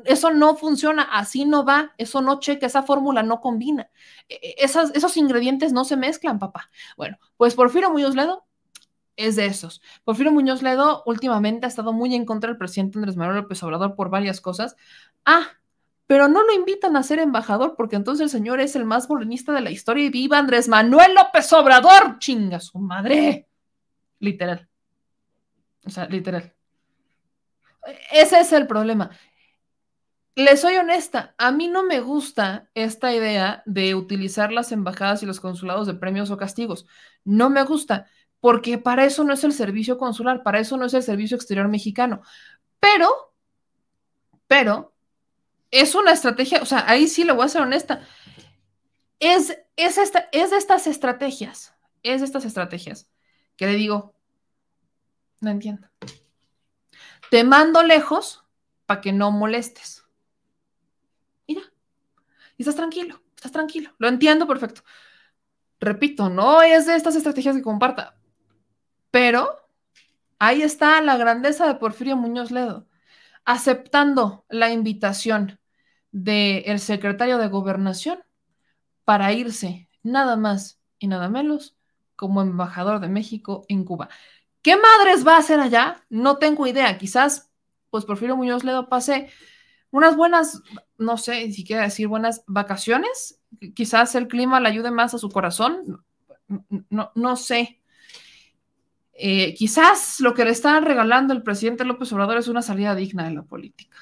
Eso no funciona, así no va, eso no checa, esa fórmula no combina. E, e, esos ingredientes no se mezclan, papá. Bueno, pues Porfirio Muñoz Ledo es de esos. Porfirio Muñoz Ledo últimamente ha estado muy en contra del presidente Andrés Manuel López Obrador por varias cosas. Ah, pero no lo invitan a ser embajador porque entonces el señor es el más morenista de la historia y viva Andrés Manuel López Obrador, chinga su madre. Literal. O sea, literal. Ese es el problema. Le soy honesta, a mí no me gusta esta idea de utilizar las embajadas y los consulados de premios o castigos. No me gusta, porque para eso no es el servicio consular, para eso no es el servicio exterior mexicano. Pero, pero, es una estrategia, o sea, ahí sí le voy a ser honesta. Es, es, esta, es de estas estrategias, es de estas estrategias que le digo, no entiendo. Te mando lejos para que no molestes. Y estás tranquilo, estás tranquilo, lo entiendo perfecto. Repito, no es de estas estrategias que comparta, pero ahí está la grandeza de Porfirio Muñoz Ledo, aceptando la invitación del secretario de gobernación para irse nada más y nada menos como embajador de México en Cuba. ¿Qué madres va a hacer allá? No tengo idea. Quizás, pues Porfirio Muñoz Ledo pase unas buenas, no sé si quiere decir buenas vacaciones. Quizás el clima le ayude más a su corazón. No, no sé. Eh, quizás lo que le está regalando el presidente López Obrador es una salida digna de la política.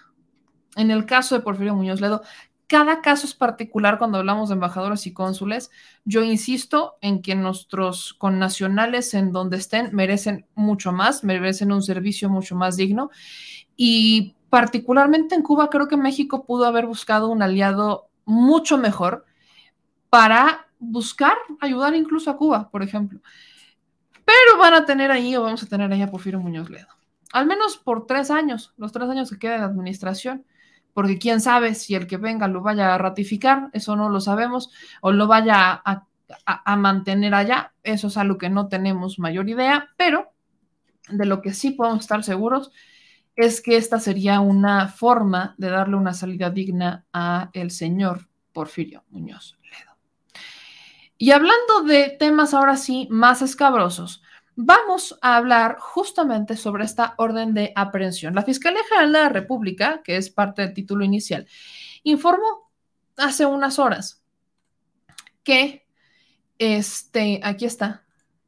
En el caso de Porfirio Muñoz Ledo, cada caso es particular cuando hablamos de embajadores y cónsules. Yo insisto en que nuestros connacionales en donde estén merecen mucho más, merecen un servicio mucho más digno. Y particularmente en Cuba, creo que México pudo haber buscado un aliado mucho mejor para buscar ayudar incluso a Cuba, por ejemplo. Pero van a tener ahí o vamos a tener ahí a Porfirio Muñoz Ledo. Al menos por tres años, los tres años que queda de administración, porque quién sabe si el que venga lo vaya a ratificar, eso no lo sabemos, o lo vaya a, a mantener allá, eso es algo que no tenemos mayor idea, pero de lo que sí podemos estar seguros es que esta sería una forma de darle una salida digna a el señor Porfirio Muñoz Ledo. Y hablando de temas ahora sí más escabrosos, vamos a hablar justamente sobre esta orden de aprehensión. La Fiscalía General de la República, que es parte del título inicial, informó hace unas horas que, este, aquí está,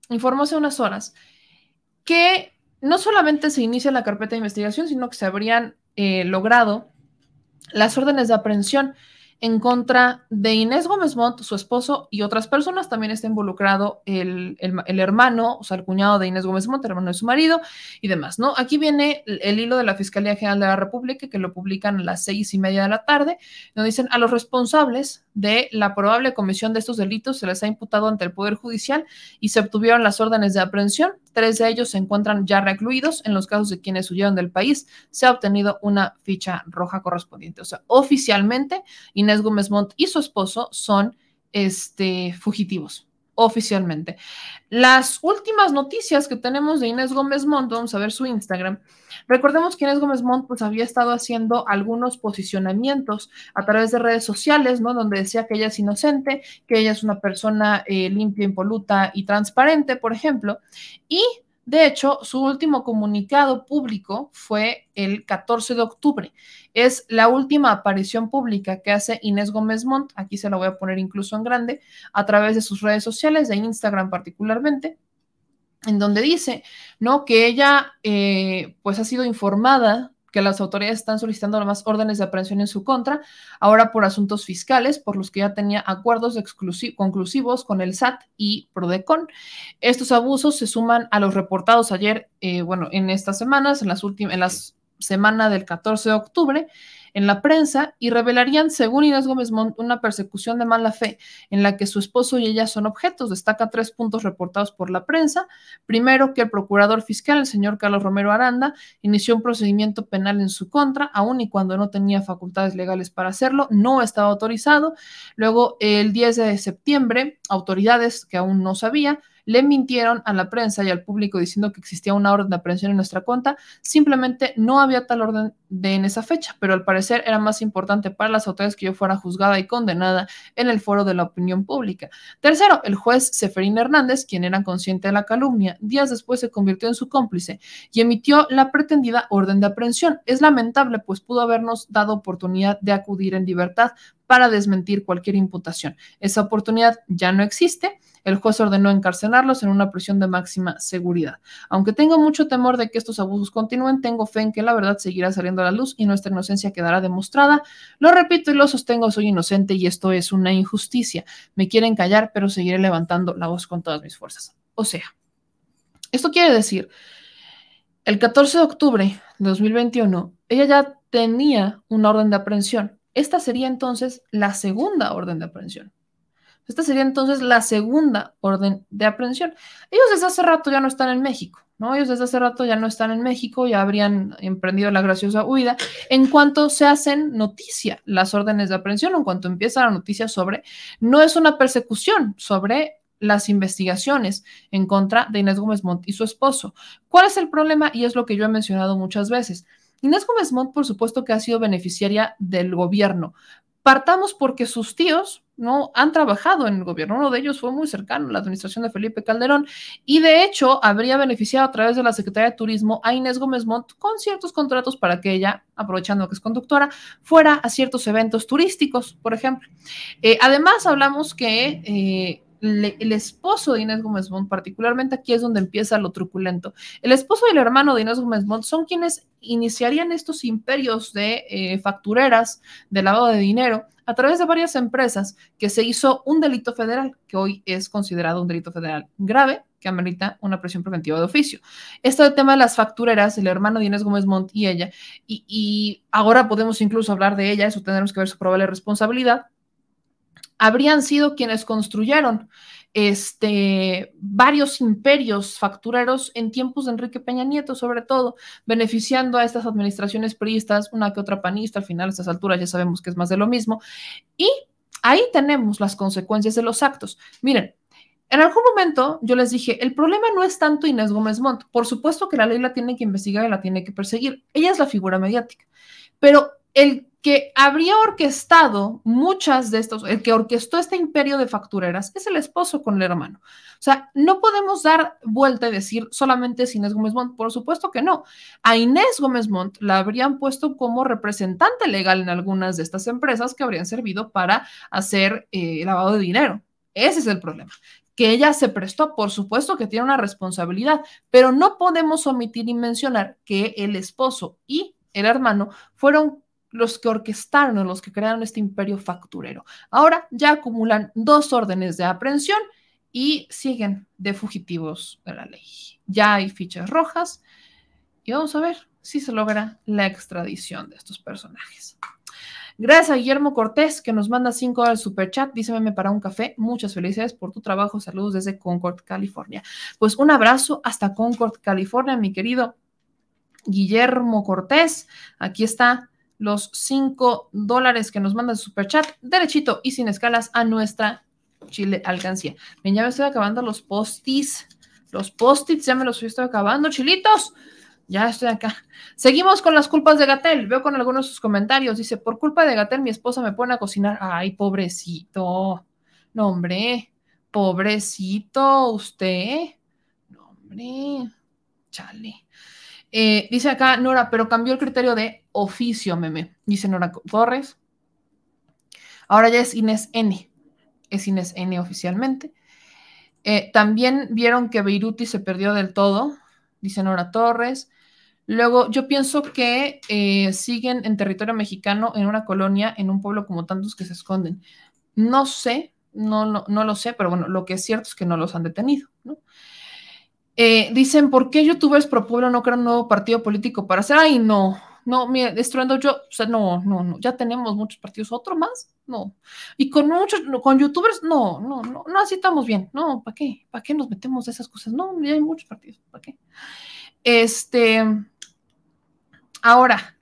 informó hace unas horas que no solamente se inicia la carpeta de investigación, sino que se habrían eh, logrado las órdenes de aprehensión en contra de Inés Gómez Montt, su esposo y otras personas. También está involucrado el, hermano, o sea, el cuñado de Inés Gómez Montt, el hermano de su marido y demás, ¿no? Aquí viene el, hilo de la Fiscalía General de la República que lo publican a las seis y media de la tarde, donde dicen a los responsables de la probable comisión de estos delitos se les ha imputado ante el Poder Judicial y se obtuvieron las órdenes de aprehensión. Tres de ellos se encuentran ya recluidos. En los casos de quienes huyeron del país, se ha obtenido una ficha roja correspondiente. O sea, oficialmente, Inés Gómez Montt y su esposo son este, fugitivos oficialmente. Las últimas noticias que tenemos de Inés Gómez Montt, vamos a ver su Instagram. Recordemos que Inés Gómez Montt pues había estado haciendo algunos posicionamientos a través de redes sociales, ¿no? Donde decía que ella es inocente, que ella es una persona eh, limpia, impoluta y transparente, por ejemplo. Y de hecho, su último comunicado público fue el 14 de octubre. Es la última aparición pública que hace Inés Gómez Montt, aquí se la voy a poner incluso en grande, a través de sus redes sociales, de Instagram particularmente, en donde dice, ¿no? Que ella, eh, pues, ha sido informada que las autoridades están solicitando más órdenes de aprehensión en su contra, ahora por asuntos fiscales, por los que ya tenía acuerdos conclusivos con el SAT y Prodecon. Estos abusos se suman a los reportados ayer, eh, bueno, en estas semanas, en las últimas, en las semana del 14 de octubre, en la prensa y revelarían, según Inés Gómez Montt, una persecución de mala fe en la que su esposo y ella son objetos. Destaca tres puntos reportados por la prensa. Primero, que el procurador fiscal, el señor Carlos Romero Aranda, inició un procedimiento penal en su contra, aun y cuando no tenía facultades legales para hacerlo, no estaba autorizado. Luego, el 10 de septiembre, autoridades que aún no sabía, le mintieron a la prensa y al público diciendo que existía una orden de aprehensión en nuestra cuenta. Simplemente no había tal orden de en esa fecha, pero al parecer era más importante para las autoridades que yo fuera juzgada y condenada en el foro de la opinión pública. Tercero, el juez Seferín Hernández, quien era consciente de la calumnia, días después se convirtió en su cómplice y emitió la pretendida orden de aprehensión. Es lamentable, pues pudo habernos dado oportunidad de acudir en libertad para desmentir cualquier imputación. Esa oportunidad ya no existe el juez ordenó encarcelarlos en una prisión de máxima seguridad. Aunque tengo mucho temor de que estos abusos continúen, tengo fe en que la verdad seguirá saliendo a la luz y nuestra inocencia quedará demostrada. Lo repito y lo sostengo, soy inocente y esto es una injusticia. Me quieren callar, pero seguiré levantando la voz con todas mis fuerzas. O sea, esto quiere decir, el 14 de octubre de 2021, ella ya tenía una orden de aprehensión. Esta sería entonces la segunda orden de aprehensión. Esta sería entonces la segunda orden de aprehensión. Ellos desde hace rato ya no están en México, ¿no? Ellos desde hace rato ya no están en México, ya habrían emprendido la graciosa huida. En cuanto se hacen noticia las órdenes de aprehensión, en cuanto empieza la noticia sobre, no es una persecución sobre las investigaciones en contra de Inés Gómez Montt y su esposo. ¿Cuál es el problema? Y es lo que yo he mencionado muchas veces. Inés Gómez Montt, por supuesto que ha sido beneficiaria del gobierno, partamos porque sus tíos no han trabajado en el gobierno. Uno de ellos fue muy cercano a la administración de Felipe Calderón y de hecho habría beneficiado a través de la Secretaría de Turismo a Inés Gómez Montt con ciertos contratos para que ella, aprovechando que es conductora, fuera a ciertos eventos turísticos, por ejemplo. Eh, además, hablamos que eh, el esposo de Inés Gómez Montt, particularmente aquí es donde empieza lo truculento. El esposo y el hermano de Inés Gómez Montt son quienes iniciarían estos imperios de eh, factureras, de lavado de dinero, a través de varias empresas que se hizo un delito federal, que hoy es considerado un delito federal grave, que amerita una presión preventiva de oficio. Este tema de las factureras, el hermano de Inés Gómez Montt y ella, y, y ahora podemos incluso hablar de ella, eso tendremos que ver su probable responsabilidad, habrían sido quienes construyeron este, varios imperios factureros en tiempos de Enrique Peña Nieto, sobre todo, beneficiando a estas administraciones priistas, una que otra panista, al final a estas alturas ya sabemos que es más de lo mismo. Y ahí tenemos las consecuencias de los actos. Miren, en algún momento yo les dije, el problema no es tanto Inés Gómez Montt, por supuesto que la ley la tiene que investigar y la tiene que perseguir, ella es la figura mediática, pero el que habría orquestado muchas de estos, el que orquestó este imperio de factureras es el esposo con el hermano. O sea, no podemos dar vuelta y decir solamente es Inés Gómez Montt, por supuesto que no. A Inés Gómez Montt la habrían puesto como representante legal en algunas de estas empresas que habrían servido para hacer eh, lavado de dinero. Ese es el problema que ella se prestó, por supuesto que tiene una responsabilidad, pero no podemos omitir y mencionar que el esposo y el hermano fueron los que orquestaron los que crearon este imperio facturero. Ahora ya acumulan dos órdenes de aprehensión y siguen de fugitivos de la ley. Ya hay fichas rojas y vamos a ver si se logra la extradición de estos personajes. Gracias a Guillermo Cortés, que nos manda cinco al super chat. Dice meme para un café. Muchas felicidades por tu trabajo. Saludos desde Concord, California. Pues un abrazo hasta Concord, California, mi querido Guillermo Cortés. Aquí está los 5 dólares que nos manda el super chat, derechito y sin escalas a nuestra Chile alcancía. Ven, ya me estoy acabando los postis. Los postits ya me los estoy acabando, chilitos. Ya estoy acá. Seguimos con las culpas de Gatel. Veo con algunos de sus comentarios. Dice, por culpa de Gatel, mi esposa me pone a cocinar. Ay, pobrecito. No, hombre. Pobrecito usted. No, hombre. Chale. Eh, dice acá Nora, pero cambió el criterio de oficio, meme. Dice Nora Torres. Ahora ya es Inés N. Es Inés N oficialmente. Eh, también vieron que Beiruti se perdió del todo, dice Nora Torres. Luego, yo pienso que eh, siguen en territorio mexicano, en una colonia, en un pueblo como tantos que se esconden. No sé, no, no, no lo sé, pero bueno, lo que es cierto es que no los han detenido, ¿no? Eh, dicen, ¿por qué youtubers pro pueblo no crean un nuevo partido político para hacer? Ay, no, no, mira, destruyendo yo, o sea, no, no, no, ya tenemos muchos partidos, otro más, no. Y con muchos, con youtubers, no, no, no, no, así estamos bien, no, ¿para qué? ¿Para qué nos metemos a esas cosas? No, ya hay muchos partidos, ¿para qué? Este, ahora,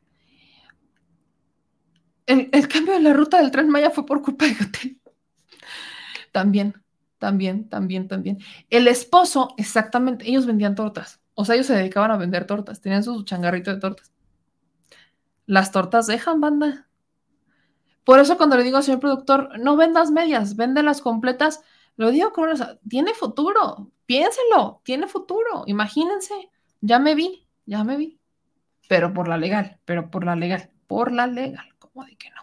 el, el cambio de la ruta del tren Maya fue por culpa de Gatel. *laughs* También, también, también, también. El esposo, exactamente, ellos vendían tortas. O sea, ellos se dedicaban a vender tortas, tenían su changarrito de tortas. Las tortas dejan, banda. Por eso cuando le digo al señor productor, no vendas medias, véndelas completas, lo digo con una... Tiene futuro, piénselo, tiene futuro, imagínense, ya me vi, ya me vi. Pero por la legal, pero por la legal, por la legal, como de que no.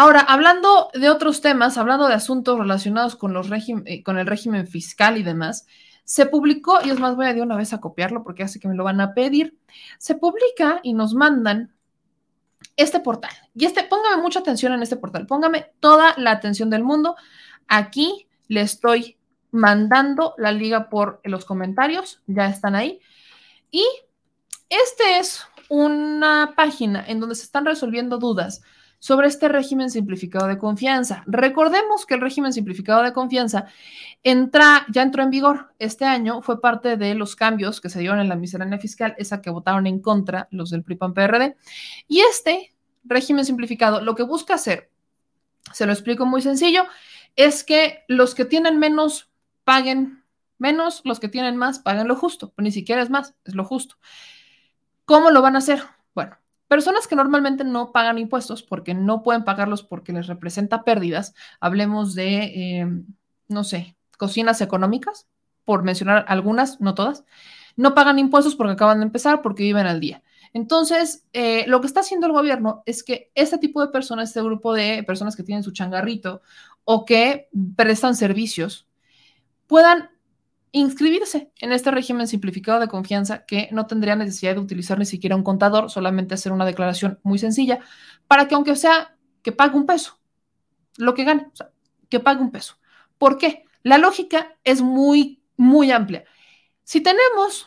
Ahora, hablando de otros temas, hablando de asuntos relacionados con, los eh, con el régimen fiscal y demás, se publicó, y es más, voy a de una vez a copiarlo porque hace que me lo van a pedir, se publica y nos mandan este portal. Y este, póngame mucha atención en este portal, póngame toda la atención del mundo. Aquí le estoy mandando la liga por los comentarios, ya están ahí. Y este es una página en donde se están resolviendo dudas sobre este régimen simplificado de confianza. Recordemos que el régimen simplificado de confianza entra, ya entró en vigor este año, fue parte de los cambios que se dieron en la miscelánea fiscal, esa que votaron en contra los del PRI-PAN-PRD. Y este régimen simplificado lo que busca hacer, se lo explico muy sencillo, es que los que tienen menos paguen menos, los que tienen más paguen lo justo, ni siquiera es más, es lo justo. ¿Cómo lo van a hacer? Personas que normalmente no pagan impuestos porque no pueden pagarlos porque les representa pérdidas. Hablemos de, eh, no sé, cocinas económicas, por mencionar algunas, no todas. No pagan impuestos porque acaban de empezar, porque viven al día. Entonces, eh, lo que está haciendo el gobierno es que este tipo de personas, este grupo de personas que tienen su changarrito o que prestan servicios, puedan inscribirse en este régimen simplificado de confianza que no tendría necesidad de utilizar ni siquiera un contador, solamente hacer una declaración muy sencilla para que aunque sea que pague un peso, lo que gane, o sea, que pague un peso. ¿Por qué? La lógica es muy, muy amplia. Si tenemos,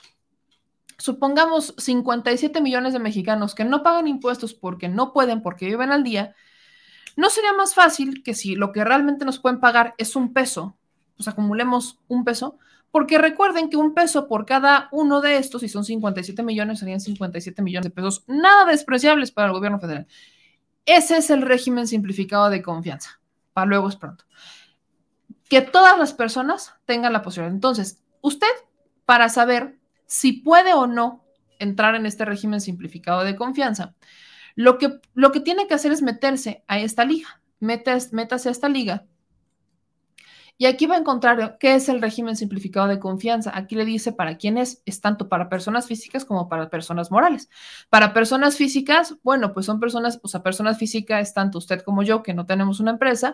supongamos, 57 millones de mexicanos que no pagan impuestos porque no pueden, porque viven al día, ¿no sería más fácil que si lo que realmente nos pueden pagar es un peso, pues acumulemos un peso, porque recuerden que un peso por cada uno de estos, si son 57 millones, serían 57 millones de pesos, nada despreciables para el gobierno federal. Ese es el régimen simplificado de confianza. Para luego es pronto. Que todas las personas tengan la posibilidad. Entonces, usted, para saber si puede o no entrar en este régimen simplificado de confianza, lo que, lo que tiene que hacer es meterse a esta liga. métase a esta liga y aquí va a encontrar qué es el régimen simplificado de confianza. Aquí le dice para quién es. Es tanto para personas físicas como para personas morales. Para personas físicas, bueno, pues son personas, o sea, personas físicas es tanto usted como yo, que no tenemos una empresa,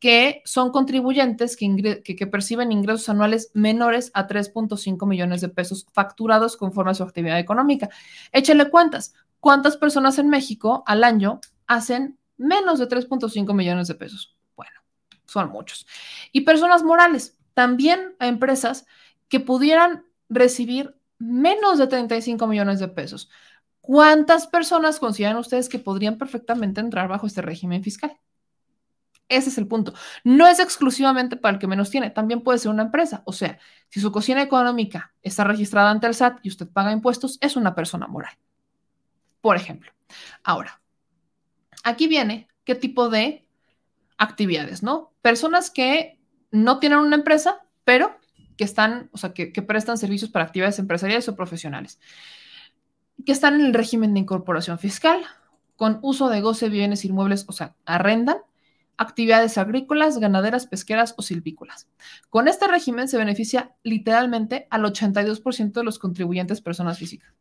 que son contribuyentes que, que, perciben ingresos anuales menores a 3.5 millones de pesos facturados conforme a su actividad económica. Échale cuentas. ¿Cuántas personas en México al año hacen menos de 3.5 millones de pesos? Son muchos. Y personas morales, también a empresas que pudieran recibir menos de 35 millones de pesos. ¿Cuántas personas consideran ustedes que podrían perfectamente entrar bajo este régimen fiscal? Ese es el punto. No es exclusivamente para el que menos tiene, también puede ser una empresa. O sea, si su cocina económica está registrada ante el SAT y usted paga impuestos, es una persona moral. Por ejemplo. Ahora, aquí viene qué tipo de actividades, ¿no? Personas que no tienen una empresa, pero que están, o sea, que, prestan servicios para actividades empresariales o profesionales, que están en el régimen de incorporación fiscal, con uso de goce bienes inmuebles, o sea, arrendan actividades agrícolas, ganaderas, pesqueras o silvícolas. Con este régimen se beneficia literalmente al 82% de los contribuyentes personas físicas.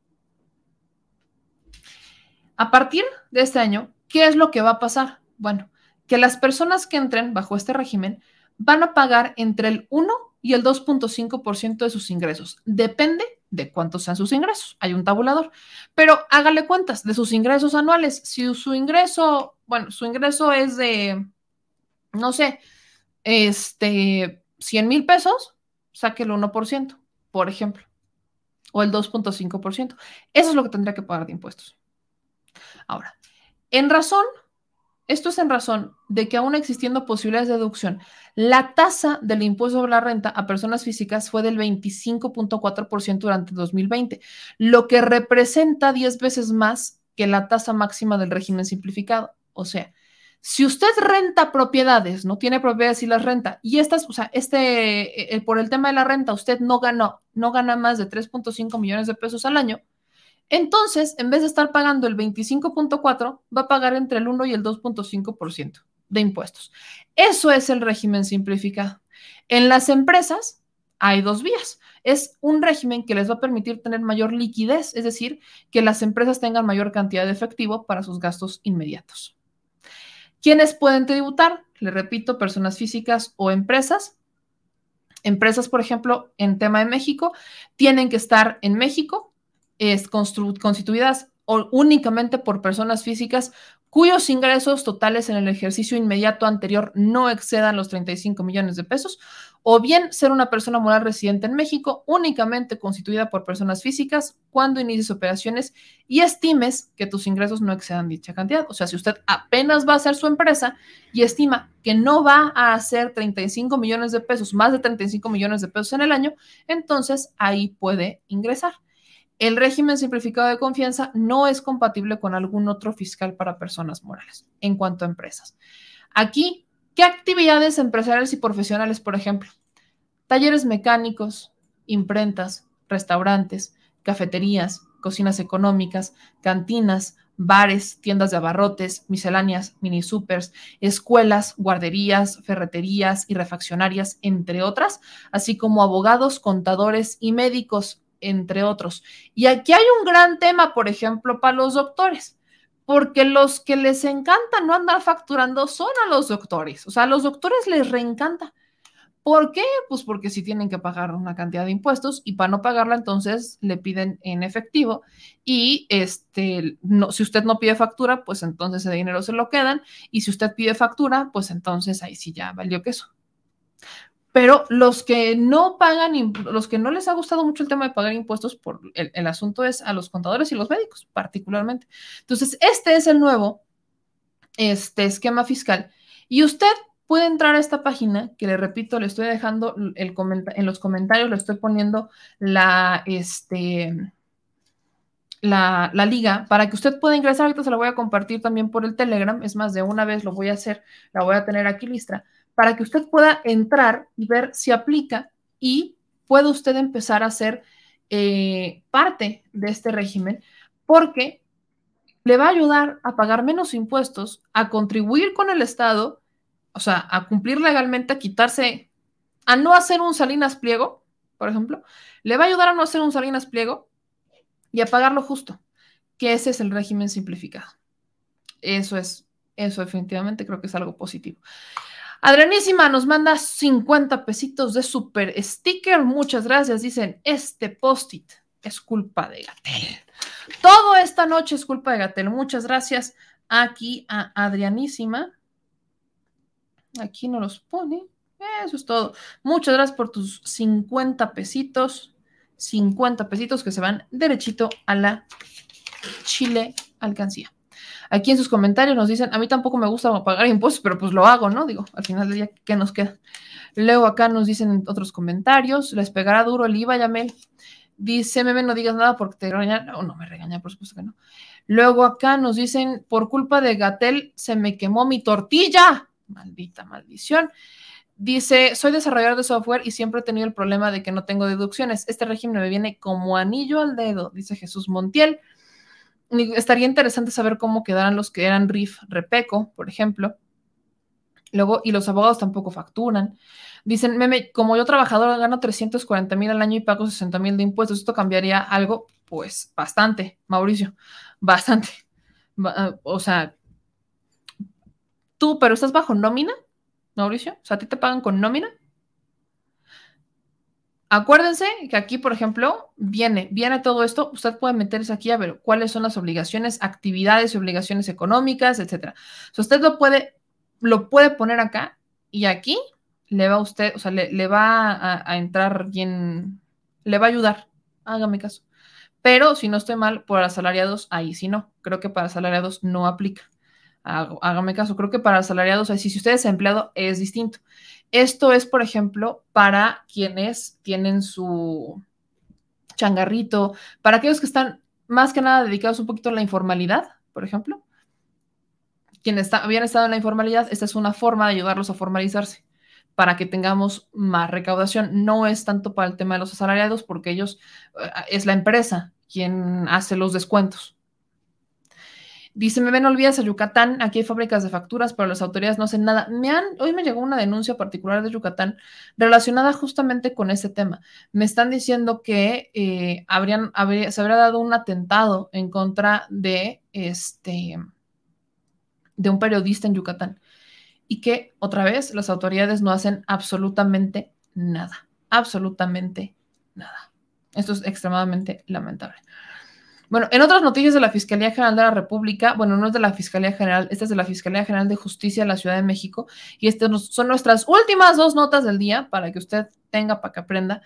A partir de este año, ¿qué es lo que va a pasar? Bueno, que las personas que entren bajo este régimen van a pagar entre el 1 y el 2.5% de sus ingresos. Depende de cuántos sean sus ingresos. Hay un tabulador. Pero hágale cuentas de sus ingresos anuales. Si su ingreso, bueno, su ingreso es de, no sé, este, 100 mil pesos, saque el 1%, por ejemplo, o el 2.5%. Eso es lo que tendría que pagar de impuestos. Ahora, en razón esto es en razón de que aún existiendo posibilidades de deducción, la tasa del impuesto sobre la renta a personas físicas fue del 25.4% durante 2020, lo que representa 10 veces más que la tasa máxima del régimen simplificado. O sea, si usted renta propiedades, no tiene propiedades y las renta, y estas, o sea, este, eh, por el tema de la renta, usted no ganó, no gana más de 3.5 millones de pesos al año, entonces, en vez de estar pagando el 25.4, va a pagar entre el 1 y el 2.5% de impuestos. Eso es el régimen simplificado. En las empresas hay dos vías. Es un régimen que les va a permitir tener mayor liquidez, es decir, que las empresas tengan mayor cantidad de efectivo para sus gastos inmediatos. ¿Quiénes pueden tributar? Le repito, personas físicas o empresas. Empresas, por ejemplo, en tema de México, tienen que estar en México es constituidas únicamente por personas físicas cuyos ingresos totales en el ejercicio inmediato anterior no excedan los 35 millones de pesos, o bien ser una persona moral residente en México únicamente constituida por personas físicas cuando inicies operaciones y estimes que tus ingresos no excedan dicha cantidad. O sea, si usted apenas va a hacer su empresa y estima que no va a hacer 35 millones de pesos, más de 35 millones de pesos en el año, entonces ahí puede ingresar. El régimen simplificado de confianza no es compatible con algún otro fiscal para personas morales en cuanto a empresas. Aquí, ¿qué actividades empresariales y profesionales, por ejemplo? Talleres mecánicos, imprentas, restaurantes, cafeterías, cocinas económicas, cantinas, bares, tiendas de abarrotes, misceláneas, mini supers, escuelas, guarderías, ferreterías y refaccionarias, entre otras, así como abogados, contadores y médicos, entre otros. Y aquí hay un gran tema, por ejemplo, para los doctores, porque los que les encanta no andar facturando son a los doctores, o sea, a los doctores les reencanta. ¿Por qué? Pues porque si tienen que pagar una cantidad de impuestos y para no pagarla entonces le piden en efectivo y este no si usted no pide factura, pues entonces ese dinero se lo quedan y si usted pide factura, pues entonces ahí sí ya valió queso. Pero los que no pagan, los que no les ha gustado mucho el tema de pagar impuestos, por el, asunto es a los contadores y los médicos, particularmente. Entonces, este es el nuevo este esquema fiscal. Y usted puede entrar a esta página, que le repito, le estoy dejando el en los comentarios, le estoy poniendo la, este, la, la, liga para que usted pueda ingresar. Ahorita se la voy a compartir también por el Telegram. Es más, de una vez lo voy a hacer, la voy a tener aquí lista, para que usted pueda entrar y ver si aplica y puede usted empezar a ser eh, parte de este régimen, porque le va a ayudar a pagar menos impuestos, a contribuir con el Estado o sea, a cumplir legalmente, a quitarse, a no hacer un Salinas Pliego, por ejemplo, le va a ayudar a no hacer un Salinas Pliego y a pagarlo justo, que ese es el régimen simplificado. Eso es, eso definitivamente creo que es algo positivo. Adrianísima nos manda 50 pesitos de super sticker. Muchas gracias. Dicen, este post-it es culpa de Gatel. Todo esta noche es culpa de Gatel. Muchas gracias aquí a Adrianísima. Aquí no los pone. Eso es todo. Muchas gracias por tus 50 pesitos. 50 pesitos que se van derechito a la Chile alcancía. Aquí en sus comentarios nos dicen, a mí tampoco me gusta pagar impuestos, pero pues lo hago, ¿no? Digo, al final del día, ¿qué nos queda? Luego acá nos dicen otros comentarios, les pegará duro el IVA, Yamel. Dice, meme, no digas nada porque te regañan. No, no me regaña, por supuesto que no. Luego acá nos dicen, por culpa de Gatel se me quemó mi tortilla. Maldita maldición. Dice, soy desarrollador de software y siempre he tenido el problema de que no tengo deducciones. Este régimen me viene como anillo al dedo, dice Jesús Montiel. Estaría interesante saber cómo quedarán los que eran RIF Repeco, por ejemplo. Luego, y los abogados tampoco facturan. Dicen, meme, como yo trabajador gano 340 mil al año y pago 60 mil de impuestos, ¿esto cambiaría algo? Pues bastante, Mauricio, *laughs* bastante. O sea, tú, pero estás bajo nómina, Mauricio. O sea, a ti te pagan con nómina. Acuérdense que aquí, por ejemplo, viene, viene todo esto. Usted puede meterse aquí a ver cuáles son las obligaciones, actividades y obligaciones económicas, etcétera. O usted lo puede, lo puede poner acá y aquí le va a usted, o sea, le, va a, entrar bien, le va a ayudar. Hágame caso. Pero si no estoy mal, por asalariados, ahí sí no. Creo que para asalariados no aplica hágame caso, creo que para asalariados, así, si usted es empleado, es distinto. Esto es, por ejemplo, para quienes tienen su changarrito, para aquellos que están más que nada dedicados un poquito a la informalidad, por ejemplo. Quienes habían estado en la informalidad, esta es una forma de ayudarlos a formalizarse para que tengamos más recaudación. No es tanto para el tema de los asalariados, porque ellos, eh, es la empresa quien hace los descuentos. Dice, me ven, olvidas a Yucatán, aquí hay fábricas de facturas, pero las autoridades no hacen nada. Me han, hoy me llegó una denuncia particular de Yucatán relacionada justamente con ese tema. Me están diciendo que eh, habrían, se habría dado un atentado en contra de este de un periodista en Yucatán y que otra vez las autoridades no hacen absolutamente nada, absolutamente nada. Esto es extremadamente lamentable. Bueno, en otras noticias de la Fiscalía General de la República, bueno, no es de la Fiscalía General, esta es de la Fiscalía General de Justicia de la Ciudad de México, y estas son nuestras últimas dos notas del día para que usted tenga, para que aprenda.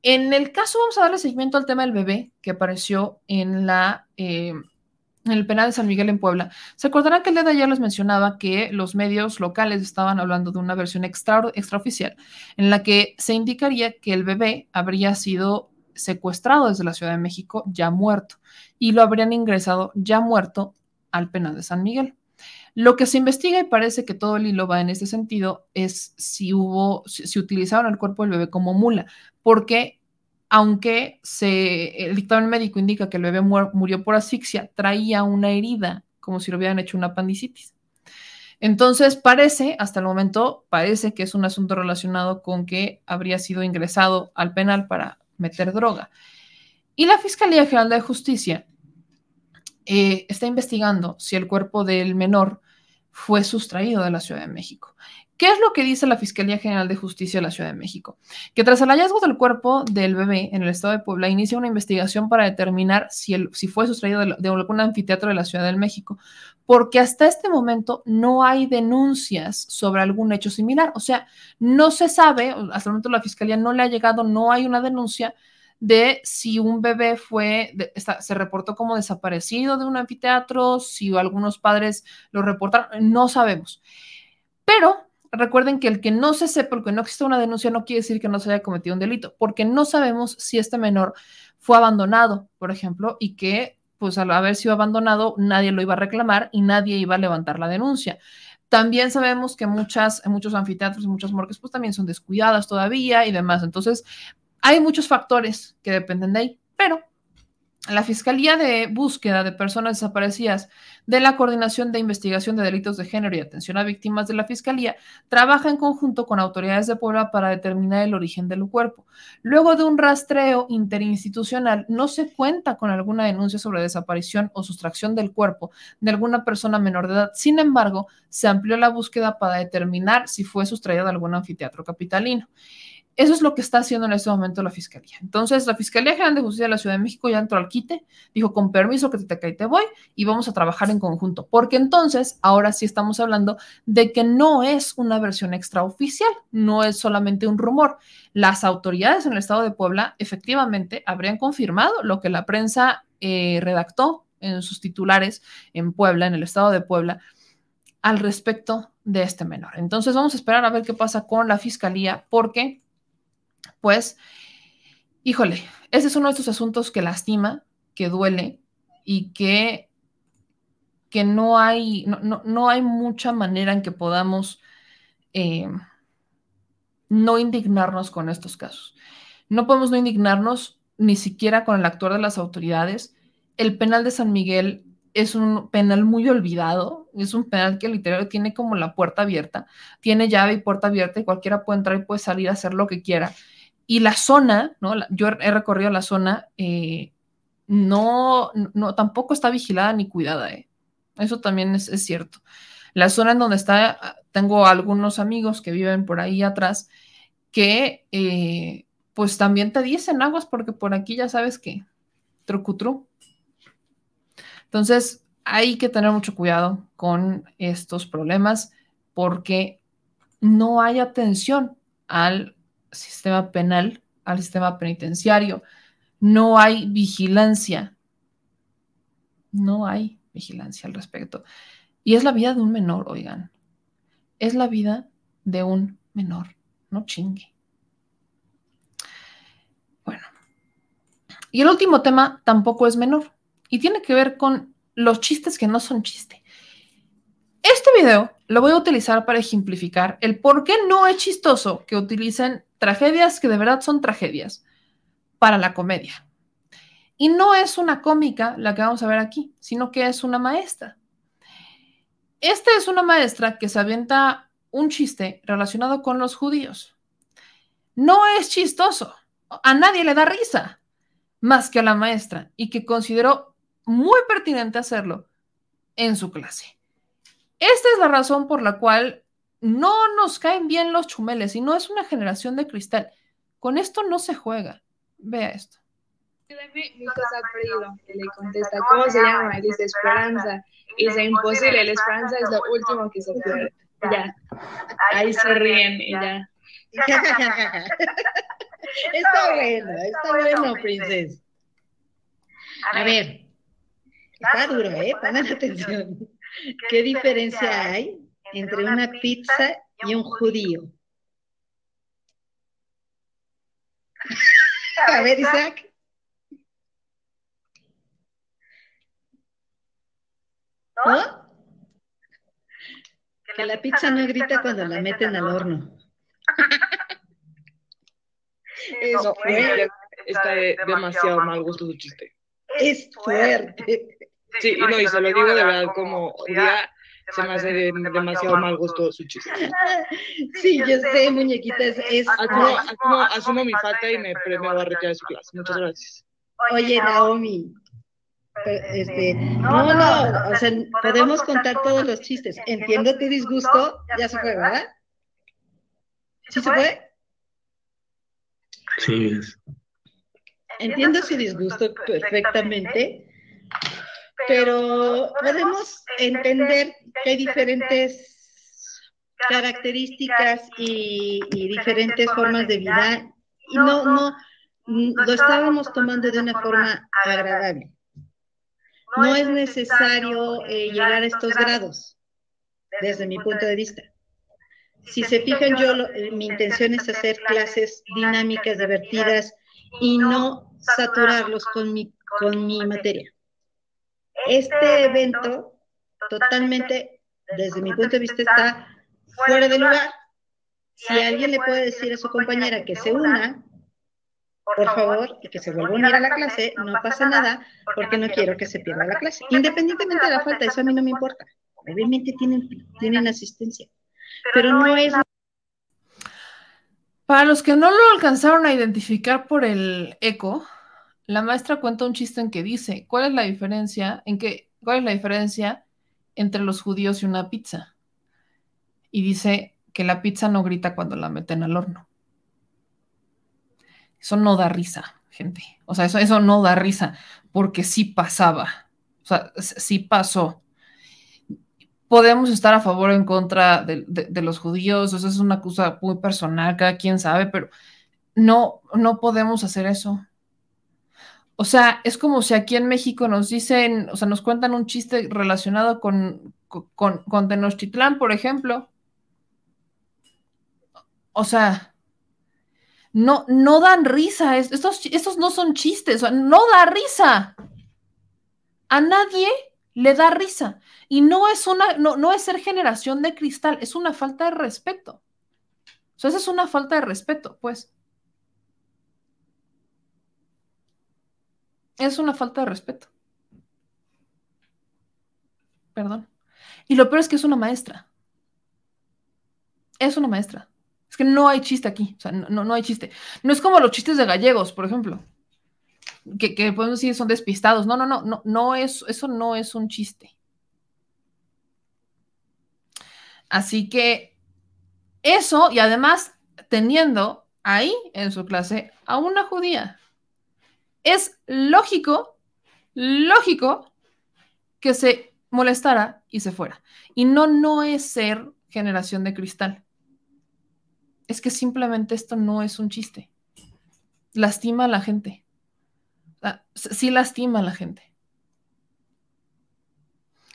En el caso, vamos a darle seguimiento al tema del bebé que apareció en la... Eh, en el penal de San Miguel en Puebla. Se acordarán que el día de ayer les mencionaba que los medios locales estaban hablando de una versión extra, extraoficial en la que se indicaría que el bebé habría sido secuestrado desde la Ciudad de México ya muerto y lo habrían ingresado ya muerto al penal de San Miguel. Lo que se investiga y parece que todo el hilo va en este sentido es si hubo, si, utilizaron el cuerpo del bebé como mula, porque aunque se, el dictamen médico indica que el bebé murió por asfixia, traía una herida, como si lo hubieran hecho una apendicitis. Entonces, parece, hasta el momento, parece que es un asunto relacionado con que habría sido ingresado al penal para meter droga. Y la Fiscalía General de Justicia eh, está investigando si el cuerpo del menor fue sustraído de la Ciudad de México. ¿Qué es lo que dice la Fiscalía General de Justicia de la Ciudad de México? Que tras el hallazgo del cuerpo del bebé en el estado de Puebla, inicia una investigación para determinar si, fue sustraído de, algún anfiteatro de la Ciudad de México, porque hasta este momento no hay denuncias sobre algún hecho similar. O sea, no se sabe, hasta el momento la Fiscalía no le ha llegado, no hay una denuncia de si un bebé fue, se reportó como desaparecido de un anfiteatro, si algunos padres lo reportaron, no sabemos. Pero recuerden que el que no se sepa, porque no existe una denuncia, no quiere decir que no se haya cometido un delito, porque no sabemos si este menor fue abandonado, por ejemplo, y que, pues al haber sido abandonado, nadie lo iba a reclamar y nadie iba a levantar la denuncia. También sabemos que muchas, muchos anfiteatros y muchas morgues, pues también son descuidadas todavía y demás. Entonces, hay muchos factores que dependen de ahí, pero la Fiscalía de Búsqueda de Personas Desaparecidas de la Coordinación de Investigación de Delitos de Género y Atención a Víctimas de la Fiscalía trabaja en conjunto con autoridades de Puebla para determinar el origen del cuerpo. Luego de un rastreo interinstitucional, no se cuenta con alguna denuncia sobre desaparición o sustracción del cuerpo de alguna persona menor de edad. Sin embargo, se amplió la búsqueda para determinar si fue sustraída de algún anfiteatro capitalino. Eso es lo que está haciendo en este momento la Fiscalía. Entonces, la Fiscalía General de Justicia de la Ciudad de México ya entró al quite, dijo, con permiso que te cae te voy y vamos a trabajar en conjunto, porque entonces, ahora sí estamos hablando de que no es una versión extraoficial, no es solamente un rumor. Las autoridades en el estado de Puebla efectivamente habrían confirmado lo que la prensa eh, redactó en sus titulares en Puebla, en el estado de Puebla, al respecto de este menor. Entonces, vamos a esperar a ver qué pasa con la Fiscalía, porque pues, híjole, ese es uno de estos asuntos que lastima, que duele y que, que no, hay, no, hay mucha manera en que podamos eh, no indignarnos con estos casos. No podemos no indignarnos ni siquiera con el actuar de las autoridades. El penal de San Miguel es un penal muy olvidado, es un penal que literal tiene como la puerta abierta, tiene llave y puerta abierta y cualquiera puede entrar y puede salir a hacer lo que quiera. Y la zona, ¿no? Yo he recorrido la zona, eh, no, no, tampoco está vigilada ni cuidada, ¿eh? Eso también es, cierto. La zona en donde está, tengo algunos amigos que viven por ahí atrás, que eh, pues también te dicen aguas porque por aquí ya sabes que trucutru. Entonces, hay que tener mucho cuidado con estos problemas porque no hay atención al sistema penal, al sistema penitenciario. No hay vigilancia. No hay vigilancia al respecto. Y es la vida de un menor, oigan. Es la vida de un menor. No chingue. Bueno. Y el último tema tampoco es menor. Y tiene que ver con los chistes que no son chiste. Este video lo voy a utilizar para ejemplificar el por qué no es chistoso que utilicen tragedias que de verdad son tragedias para la comedia. Y no es una cómica la que vamos a ver aquí, sino que es una maestra. Esta es una maestra que se avienta un chiste relacionado con los judíos. No es chistoso, a nadie le da risa, más que a la maestra, y que consideró muy pertinente hacerlo en su clase. Esta es la razón por la cual no nos caen bien los chumeles y no es una generación de cristal. Con esto no se juega. Vea esto. Mi cosa le contesta, ¿cómo se llama? Dice Esperanza. Y dice, imposible, la esperanza es lo último que se pierde. Ya. Ahí se ríen y ya. *laughs* está bueno, está bueno, princesa. A ver, está duro, ¿eh? Pongan atención. ¿Qué diferencia hay entre una pizza y un judío? *laughs* A ver, Isaac. ¿No? Que la pizza no grita cuando la meten al horno. *laughs* Eso fue. está de demasiado mal gusto su chiste. Es fuerte. Sí, y no, y se lo digo de verdad como día se me hace de, demasiado mal gusto su chiste. *laughs* Sí, yo sé, muñequita, es... es Asumo, asumo, asumo mi falta y me, me voy a retirar de su clase. Muchas gracias. Oye, Naomi, pero, este, no, no, o sea, podemos contar todos los chistes. Entiendo tu disgusto, ya se fue, ¿verdad? ¿Sí se fue? Sí. Entiendo su disgusto perfectamente, pero podemos entender que hay diferentes características y, y diferentes formas de vida y no, no, lo estábamos tomando de una forma agradable. No es necesario eh, llegar a estos grados, desde mi punto de vista. Si se fijan, yo lo- eh, mi intención es hacer clases dinámicas, divertidas y no saturarlos con mi, con mi materia. Este evento totalmente, desde mi punto de vista, está fuera de lugar. Si alguien le puede decir a su compañera que se una, por favor, y que se vuelva a unir a la clase, no pasa nada, porque no quiero que se pierda la clase. Independientemente de la falta, eso a mí no me importa. Obviamente tienen, tienen asistencia, pero no es Para los que no lo alcanzaron a identificar por el eco, la maestra cuenta un chiste en que dice, ¿cuál es la diferencia? ¿En qué, cuál es la diferencia entre los judíos y una pizza? Y dice que la pizza no grita cuando la meten al horno. Eso no da risa, gente. O sea, eso, eso no da risa, porque sí pasaba. O sea, sí pasó. Podemos estar a favor o en contra de los judíos, eso es una cosa muy personal, cada quien sabe, pero no, no podemos hacer eso. O sea, es como si aquí en México nos dicen, o sea, nos cuentan un chiste relacionado con, con, Tenochtitlán, por ejemplo. O sea, no, no dan risa. es- Estos, estos no son chistes. no da risa. A nadie le da risa. Y no es una, no, no es ser generación de cristal, es una falta de respeto. O sea, esa es una falta de respeto, pues. Es una falta de respeto. Perdón. Y lo peor es que es una maestra. Es una maestra. Es que no hay chiste aquí. O sea, no, no, hay chiste. No es como los chistes de gallegos, por ejemplo. Que, que podemos decir son despistados. No, no, no, no, no es, eso no es un chiste. Así que eso, y además teniendo ahí en su clase a una judía. Es lógico, lógico que se molestara y se fuera. Y no, no es ser generación de cristal. Es que simplemente esto no es un chiste. Lastima a la gente. Ah, Sí lastima a la gente.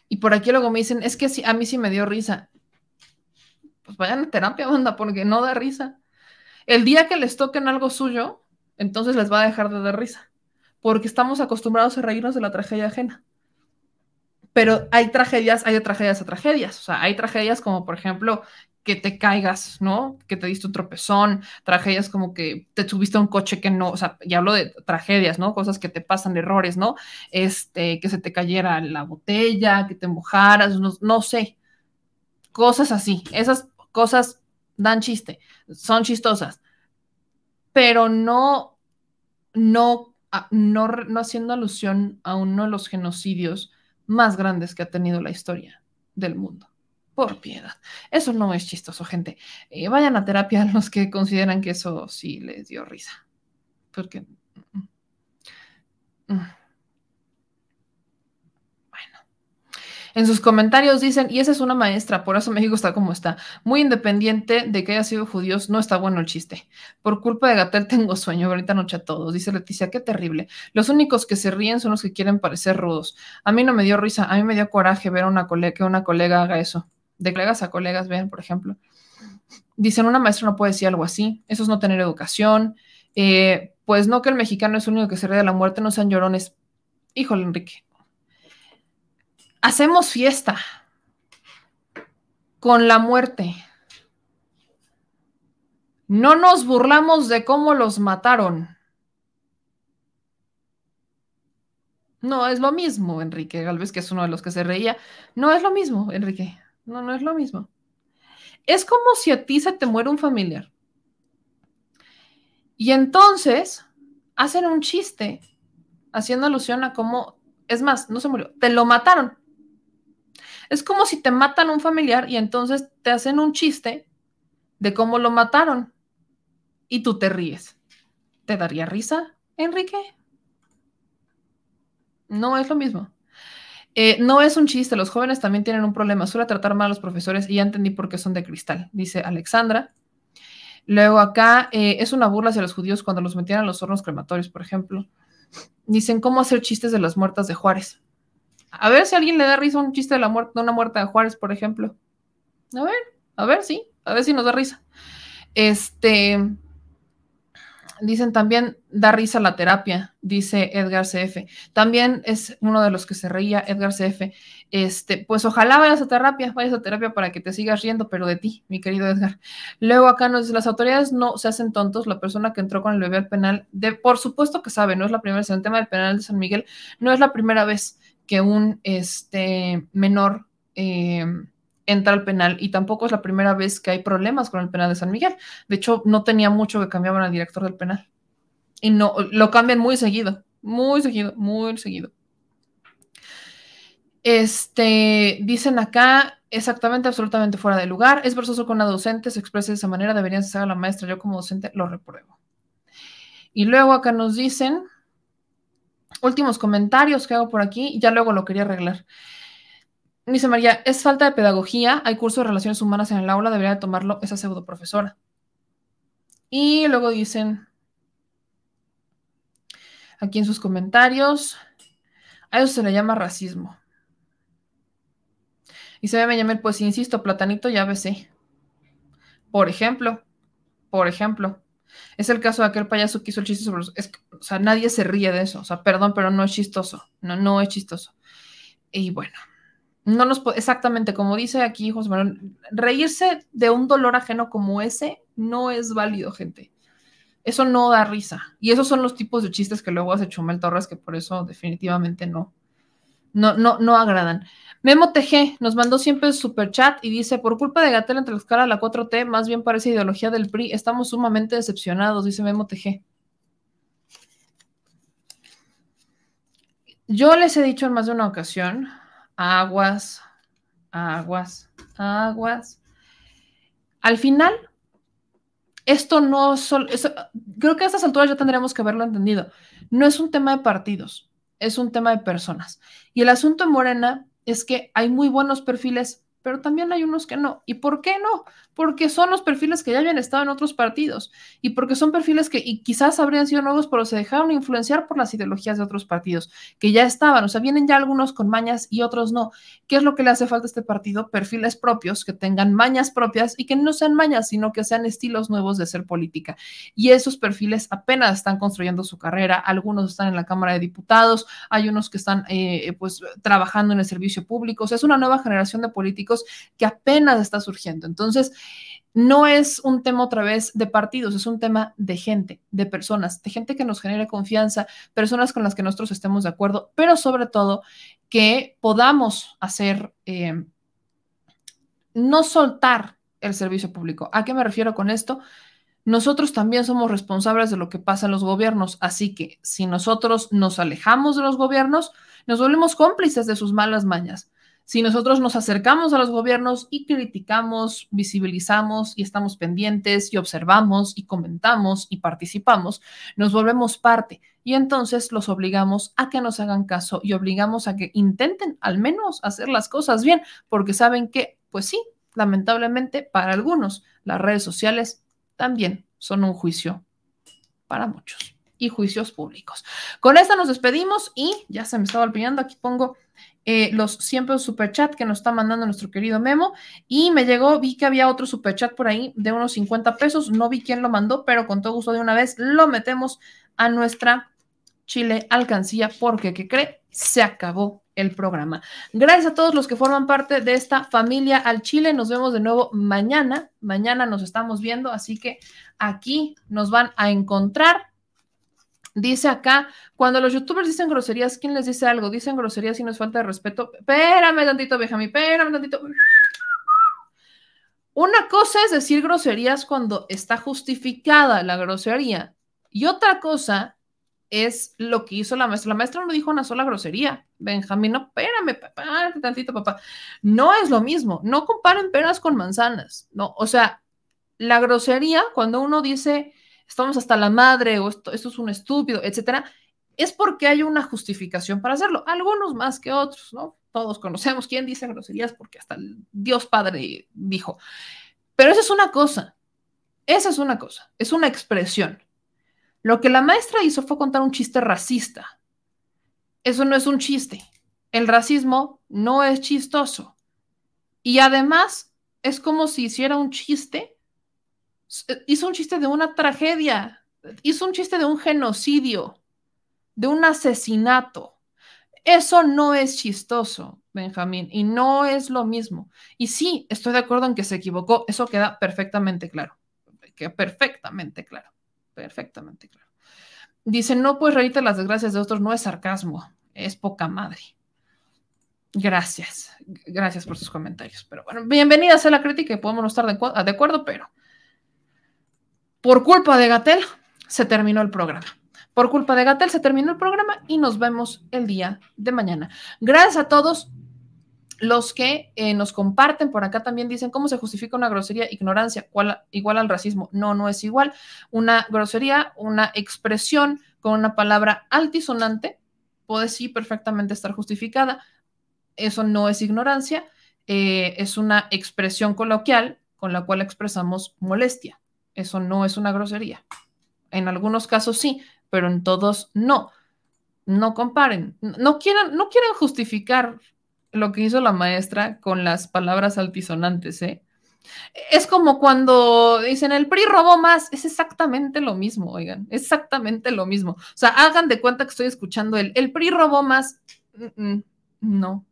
Y por aquí luego me dicen, es que a mí sí me dio risa. Pues vayan a terapia, banda, porque no da risa. El día que les toquen algo suyo, entonces les va a dejar de dar risa. Porque estamos acostumbrados a reírnos de la tragedia ajena. Pero hay tragedias, hay tragedias a tragedias. O sea, hay tragedias como, por ejemplo, que te caigas, ¿no? Que te diste un tropezón, tragedias como que te subiste a un coche que no, o sea, y hablo de tragedias, ¿no? Cosas que te pasan, errores, ¿no? Este, que se te cayera la botella, que te mojaras, no, no sé. Cosas así. Esas cosas dan chiste, son chistosas, pero no, no, no, haciendo alusión a uno de los genocidios más grandes que ha tenido la historia del mundo. Por piedad. Eso no es chistoso, gente. Eh, vayan a terapia *laughs* los que consideran que eso sí les dio risa. Porque. mm, mm. Bueno. En sus comentarios dicen, y esa es una maestra, por eso México está como está. Muy independiente de que haya sido judíos, no está bueno el chiste. Por culpa de Gatel tengo sueño, ahorita noche a todos. Dice Leticia, qué terrible. Los únicos que se ríen son los que quieren parecer rudos. A mí no me dio risa, a mí me dio coraje ver a una colega, que una colega haga eso. De colegas a colegas, vean, por ejemplo. Dicen, una maestra no puede decir algo así, eso es no tener educación. Eh, pues no que el mexicano es el único que se ríe de la muerte, no sean llorones. Híjole, Enrique. Hacemos fiesta con la muerte. No nos burlamos de cómo los mataron. No es lo mismo, Enrique Galvez, que es uno de los que se reía. No es lo mismo, Enrique. No, no es lo mismo. Es como si a ti se te muere un familiar. Y entonces hacen un chiste haciendo alusión a cómo, es más, no se murió, te lo mataron. Es como si te matan un familiar y entonces te hacen un chiste de cómo lo mataron y tú te ríes. ¿Te daría risa, Enrique? No es lo mismo. Eh, no es un chiste, los jóvenes también tienen un problema. Suele tratar mal a los profesores y ya entendí por qué son de cristal, dice Alexandra. Luego acá eh, es una burla hacia los judíos cuando los metían a los hornos crematorios, por ejemplo. Dicen cómo hacer chistes de las muertas de Juárez. A ver si alguien le da risa un chiste de, la muerte, de una muerta de Juárez, por ejemplo. A ver, a ver, sí, a ver si nos da risa. Este, Dicen también da risa la terapia, dice Edgar CF. También es uno de los que se reía, Edgar CF. Este, pues ojalá vayas a terapia, vayas a terapia para que te sigas riendo, pero de ti, mi querido Edgar. Luego acá nos dice, las autoridades no se hacen tontos, la persona que entró con el bebé al penal, de, por supuesto que sabe, no es la primera vez, en el tema del penal de San Miguel, no es la primera vez que un este, menor... Eh, entra al penal y tampoco es la primera vez que hay problemas con el penal de San Miguel. De hecho, no tenía mucho que cambiaban al director del penal. Y no, lo cambian muy seguido, muy seguido, muy seguido. Este, dicen acá, exactamente, absolutamente fuera de lugar. Es versoso con una docente, se expresa de esa manera, deberían ser a la maestra. Yo como docente lo repruebo. Y luego acá nos dicen, últimos comentarios que hago por aquí, y ya luego lo quería arreglar. Dice María, es falta de pedagogía, hay curso de relaciones humanas en el aula, debería tomarlo esa pseudo profesora. Y luego dicen, aquí en sus comentarios, a eso se le llama racismo. Y se ve Benjamín, pues insisto, platanito ya besé. Por ejemplo, por ejemplo, es el caso de aquel payaso que hizo el chiste sobre los... o sea, nadie se ríe de eso. O sea, perdón, pero no es chistoso. No, no es chistoso. Y bueno, no nos exactamente como dice aquí José Manuel, reírse de un dolor ajeno como ese no es válido, gente. Eso no da risa. Y esos son los tipos de chistes que luego hace Chumel Torres, que por eso definitivamente no, no, no, no agradan. Memo TG nos mandó siempre super chat y dice: Por culpa de Gatel entre la la 4T, más bien parece ideología del PRI. Estamos sumamente decepcionados, dice Memo TG. Yo les he dicho en más de una ocasión aguas, aguas, aguas. Al final, esto no solo, creo que a estas alturas ya tendríamos que haberlo entendido. No es un tema de partidos, es un tema de personas. Y el asunto en Morena es que hay muy buenos perfiles pero también hay unos que no. ¿Y por qué no? Porque son los perfiles que ya habían estado en otros partidos y porque son perfiles que quizás habrían sido nuevos, pero se dejaron influenciar por las ideologías de otros partidos que ya estaban. O sea, vienen ya algunos con mañas y otros no. ¿Qué es lo que le hace falta a este partido? Perfiles propios, que tengan mañas propias y que no sean mañas, sino que sean estilos nuevos de ser política. Y esos perfiles apenas están construyendo su carrera. Algunos están en la Cámara de Diputados, hay unos que están eh, pues trabajando en el servicio público. O sea, es una nueva generación de políticos que apenas está surgiendo. Entonces, no es un tema otra vez de partidos, es un tema de gente, de personas, de gente que nos genere confianza, personas con las que nosotros estemos de acuerdo, pero sobre todo que podamos hacer, eh, no soltar el servicio público. ¿A qué me refiero con esto? Nosotros también somos responsables de lo que pasa en los gobiernos, así que si nosotros nos alejamos de los gobiernos, nos volvemos cómplices de sus malas mañas. Si nosotros nos acercamos a los gobiernos y criticamos, visibilizamos y estamos pendientes y observamos y comentamos y participamos, nos volvemos parte y entonces los obligamos a que nos hagan caso y obligamos a que intenten al menos hacer las cosas bien, porque saben que, pues sí, lamentablemente para algunos las redes sociales también son un juicio para muchos y juicios públicos. Con esta nos despedimos y ya se me estaba olvidando, aquí pongo eh, los siempre super chat que nos está mandando nuestro querido Memo. Y me llegó, vi que había otro super chat por ahí de unos 50 pesos. No vi quién lo mandó, pero con todo gusto de una vez lo metemos a nuestra Chile alcancía porque, ¿qué cree? Se acabó el programa. Gracias a todos los que forman parte de esta familia al Chile. Nos vemos de nuevo mañana. Mañana nos estamos viendo, así que aquí nos van a encontrar Dice acá, cuando los youtubers dicen groserías, ¿quién les dice algo? Dicen groserías y nos falta de respeto. Espérame tantito, Benjamín, espérame tantito. Una cosa es decir groserías cuando está justificada la grosería y otra cosa es lo que hizo la maestra. La maestra no dijo una sola grosería. Benjamín, no, espérame, papá, tantito, papá. No es lo mismo. No comparen peras con manzanas. No, o sea, la grosería, cuando uno dice estamos hasta la madre o esto, esto es un estúpido, etcétera, es porque hay una justificación para hacerlo. Algunos más que otros, ¿no? Todos conocemos quién dice groserías porque hasta Dios Padre dijo. Pero esa es una cosa. Esa es una cosa. Es una expresión. Lo que la maestra hizo fue contar un chiste racista. Eso no es un chiste. El racismo no es chistoso. Y además es como si hiciera un chiste. Hizo un chiste de una tragedia. Hizo un chiste de un genocidio. De un asesinato. Eso no es chistoso, Benjamín, y no es lo mismo. Y sí, estoy de acuerdo en que se equivocó. Eso queda perfectamente claro. Queda perfectamente claro perfectamente claro. Dice, no puedes reírte las desgracias de otros, no es sarcasmo, es poca madre. Gracias, gracias por sus comentarios. Pero bueno, bienvenidas a la crítica, podemos no estar de acuerdo, pero por culpa de Gatel se terminó el programa. Por culpa de Gatel se terminó el programa y nos vemos el día de mañana. Gracias a todos los que eh, nos comparten por acá también dicen cómo se justifica una grosería, ignorancia, igual al racismo. No, no es igual. Una grosería, una expresión con una palabra altisonante puede sí perfectamente estar justificada. Eso no es ignorancia, eh, es una expresión coloquial con la cual expresamos molestia. Eso no es una grosería. En algunos casos sí, pero en todos no. No comparen. No quieran, no justificar lo que hizo la maestra con las palabras altisonantes, ¿eh? Es como cuando dicen el PRI robó más, es exactamente lo mismo, oigan, exactamente lo mismo. O sea, hagan de cuenta que estoy escuchando el, el PRI robó más, no.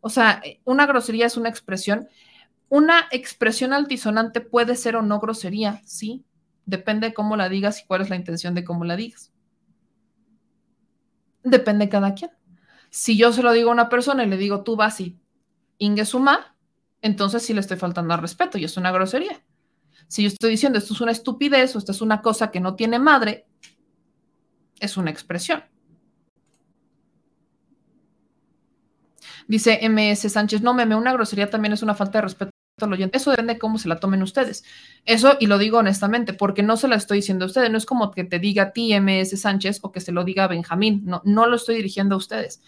O sea, una grosería es una expresión. Una expresión altisonante puede ser o no grosería, sí, depende de cómo la digas y cuál es la intención de cómo la digas. Depende de cada quien. Si yo se lo digo a una persona y le digo, tú vas y ingesuma, entonces sí le estoy faltando al respeto y es una grosería. Si yo estoy diciendo esto es una estupidez o esto es una cosa que no tiene madre, es una expresión. Dice MS Sánchez, no meme, una grosería también es una falta de respeto eso depende de cómo se la tomen ustedes. Eso, y lo digo honestamente, porque no se la estoy diciendo a ustedes. No es como que te diga a ti, MS Sánchez, o que se lo diga a Benjamín. No, no lo estoy dirigiendo a ustedes.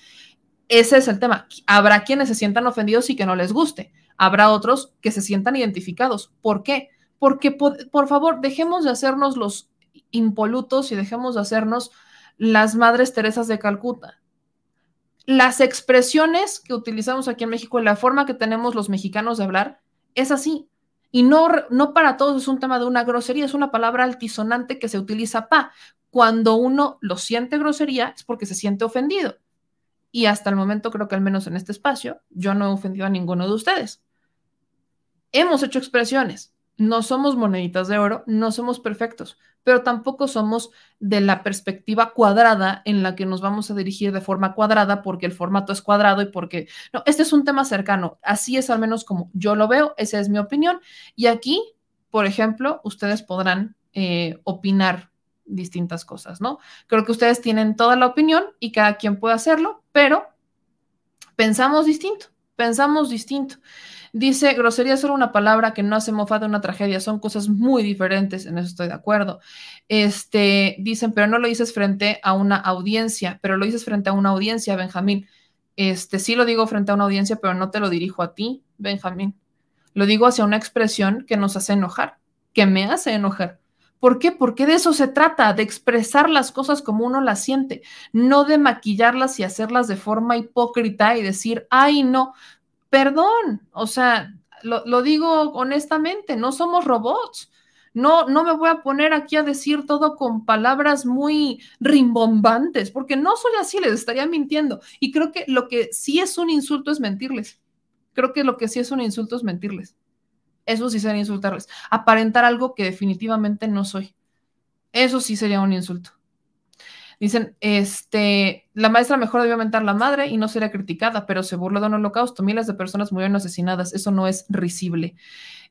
Ese es el tema. Habrá quienes se sientan ofendidos y que no les guste. Habrá otros que se sientan identificados. ¿Por qué? Porque, por, por favor, dejemos de hacernos los impolutos y dejemos de hacernos las madres Teresas de Calcuta las expresiones que utilizamos aquí en México, la forma que tenemos los mexicanos de hablar, es así. Y no, no para todos es un tema de una grosería, es una palabra altisonante que se utiliza pa. Cuando uno lo siente grosería es porque se siente ofendido. Y hasta el momento creo que al menos en este espacio yo no he ofendido a ninguno de ustedes. Hemos hecho expresiones, no somos moneditas de oro, no somos perfectos, pero tampoco somos de la perspectiva cuadrada en la que nos vamos a dirigir de forma cuadrada porque el formato es cuadrado y porque, no, este es un tema cercano, así es al menos como yo lo veo, esa es mi opinión. Y aquí, por ejemplo, ustedes podrán eh, opinar distintas cosas, ¿no? Creo que ustedes tienen toda la opinión y cada quien puede hacerlo, pero pensamos distinto, pensamos distinto. Dice, grosería es solo una palabra que no hace mofa de una tragedia, son cosas muy diferentes, en eso estoy de acuerdo. Este, dicen, pero no lo dices frente a una audiencia, pero lo dices frente a una audiencia, Benjamín. Este, sí lo digo frente a una audiencia, pero no te lo dirijo a ti, Benjamín. Lo digo hacia una expresión que nos hace enojar, que me hace enojar. ¿Por qué? Porque de eso se trata, de expresar las cosas como uno las siente, no de maquillarlas y hacerlas de forma hipócrita y decir, ay, no, perdón, o sea, lo, digo honestamente, no somos robots. No, no me voy a poner aquí a decir todo con palabras muy rimbombantes, porque no soy así, les estaría mintiendo. Y creo que lo que sí es un insulto es mentirles. Creo que lo que sí es un insulto es mentirles. Eso sí sería insultarles. Aparentar algo que definitivamente no soy. Eso sí sería un insulto. Dicen, este, la maestra mejor debió aumentar la madre y no sería criticada, pero se burló de un holocausto. Miles de personas murieron asesinadas. Eso no es risible.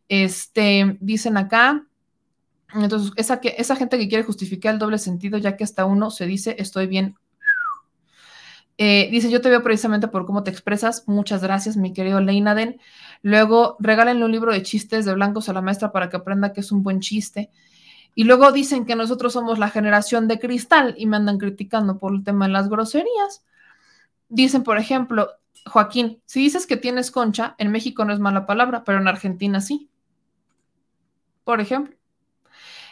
Este, dicen acá, entonces, esa, que, esa gente que quiere justificar el doble sentido, ya que hasta uno se dice, estoy bien. Eh, dice, yo te veo precisamente por cómo te expresas. Muchas gracias, mi querido Leinaden. Luego, regálenle un libro de chistes de blancos a la maestra para que aprenda que es un buen chiste. Y luego dicen que nosotros somos la generación de cristal y me andan criticando por el tema de las groserías. Dicen, por ejemplo, Joaquín, si dices que tienes concha, en México no es mala palabra, pero en Argentina sí. Por ejemplo.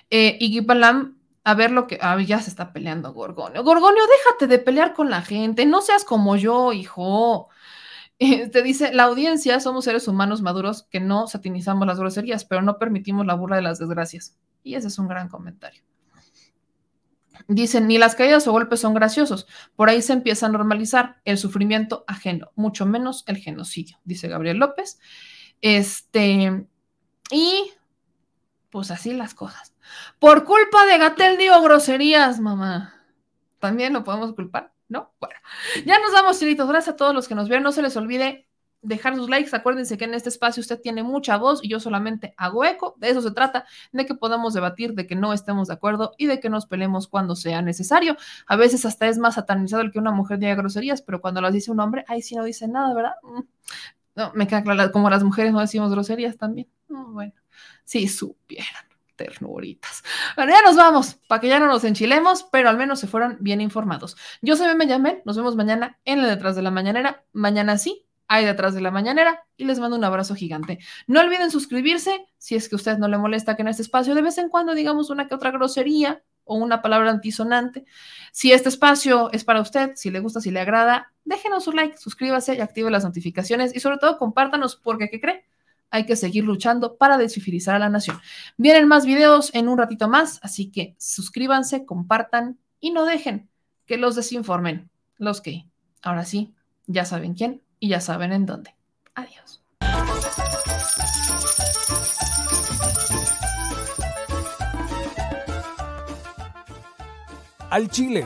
Eh, y Palam, a ver lo que. Ah, ya se está peleando Gorgonio. Gorgonio, déjate de pelear con la gente. No seas como yo, hijo. *laughs* te dice, la audiencia somos seres humanos maduros que no satinizamos las groserías, pero no permitimos la burla de las desgracias. Y ese es un gran comentario. Dicen, ni las caídas o golpes son graciosos. Por ahí se empieza a normalizar el sufrimiento ajeno, mucho menos el genocidio, dice Gabriel López. Este, y pues así las cosas. Por culpa de Gatel digo groserías, mamá. También lo podemos culpar. ¿No? Bueno, ya nos vamos, chilitos. Gracias a todos los que nos vieron. No se les olvide dejar sus likes. Acuérdense que en este espacio usted tiene mucha voz y yo solamente hago eco. De eso se trata, de que podamos debatir, de que no estemos de acuerdo y de que nos peleemos cuando sea necesario. A veces hasta es más satanizado el que una mujer diga groserías, pero cuando las dice un hombre, ahí sí no dice nada, ¿verdad? Mm. No, me queda claro, como las mujeres no decimos groserías también. bueno, si supieran ternuritas. Bueno, ya nos vamos, para que ya no nos enchilemos, pero al menos se fueron bien informados. Yo soy Benjamín, nos vemos mañana en el Detrás de la Mañanera. Mañana sí, hay Detrás de la Mañanera y les mando un abrazo gigante. No olviden suscribirse si es que a usted no le molesta que en este espacio de vez en cuando digamos una que otra grosería o una palabra antisonante. Si este espacio es para usted, si le gusta, si le agrada, déjenos un like, suscríbase y active las notificaciones y sobre todo compártanos porque, ¿qué cree? Hay que seguir luchando para desfifilizar a la nación. Vienen más videos en un ratito más, así que suscríbanse, compartan y no dejen que los desinformen. Los que, ahora sí, ya saben quién y ya saben en dónde. Adiós. Al Chile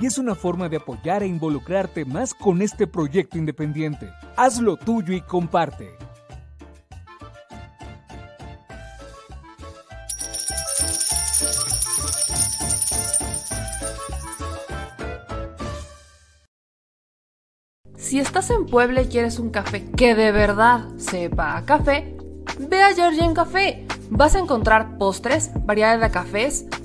y es una forma de apoyar e involucrarte más con este proyecto independiente. Hazlo tuyo y comparte. Si estás en Puebla y quieres un café que de verdad sepa a café, ve a Georgian Café Vas a encontrar postres, variedad de cafés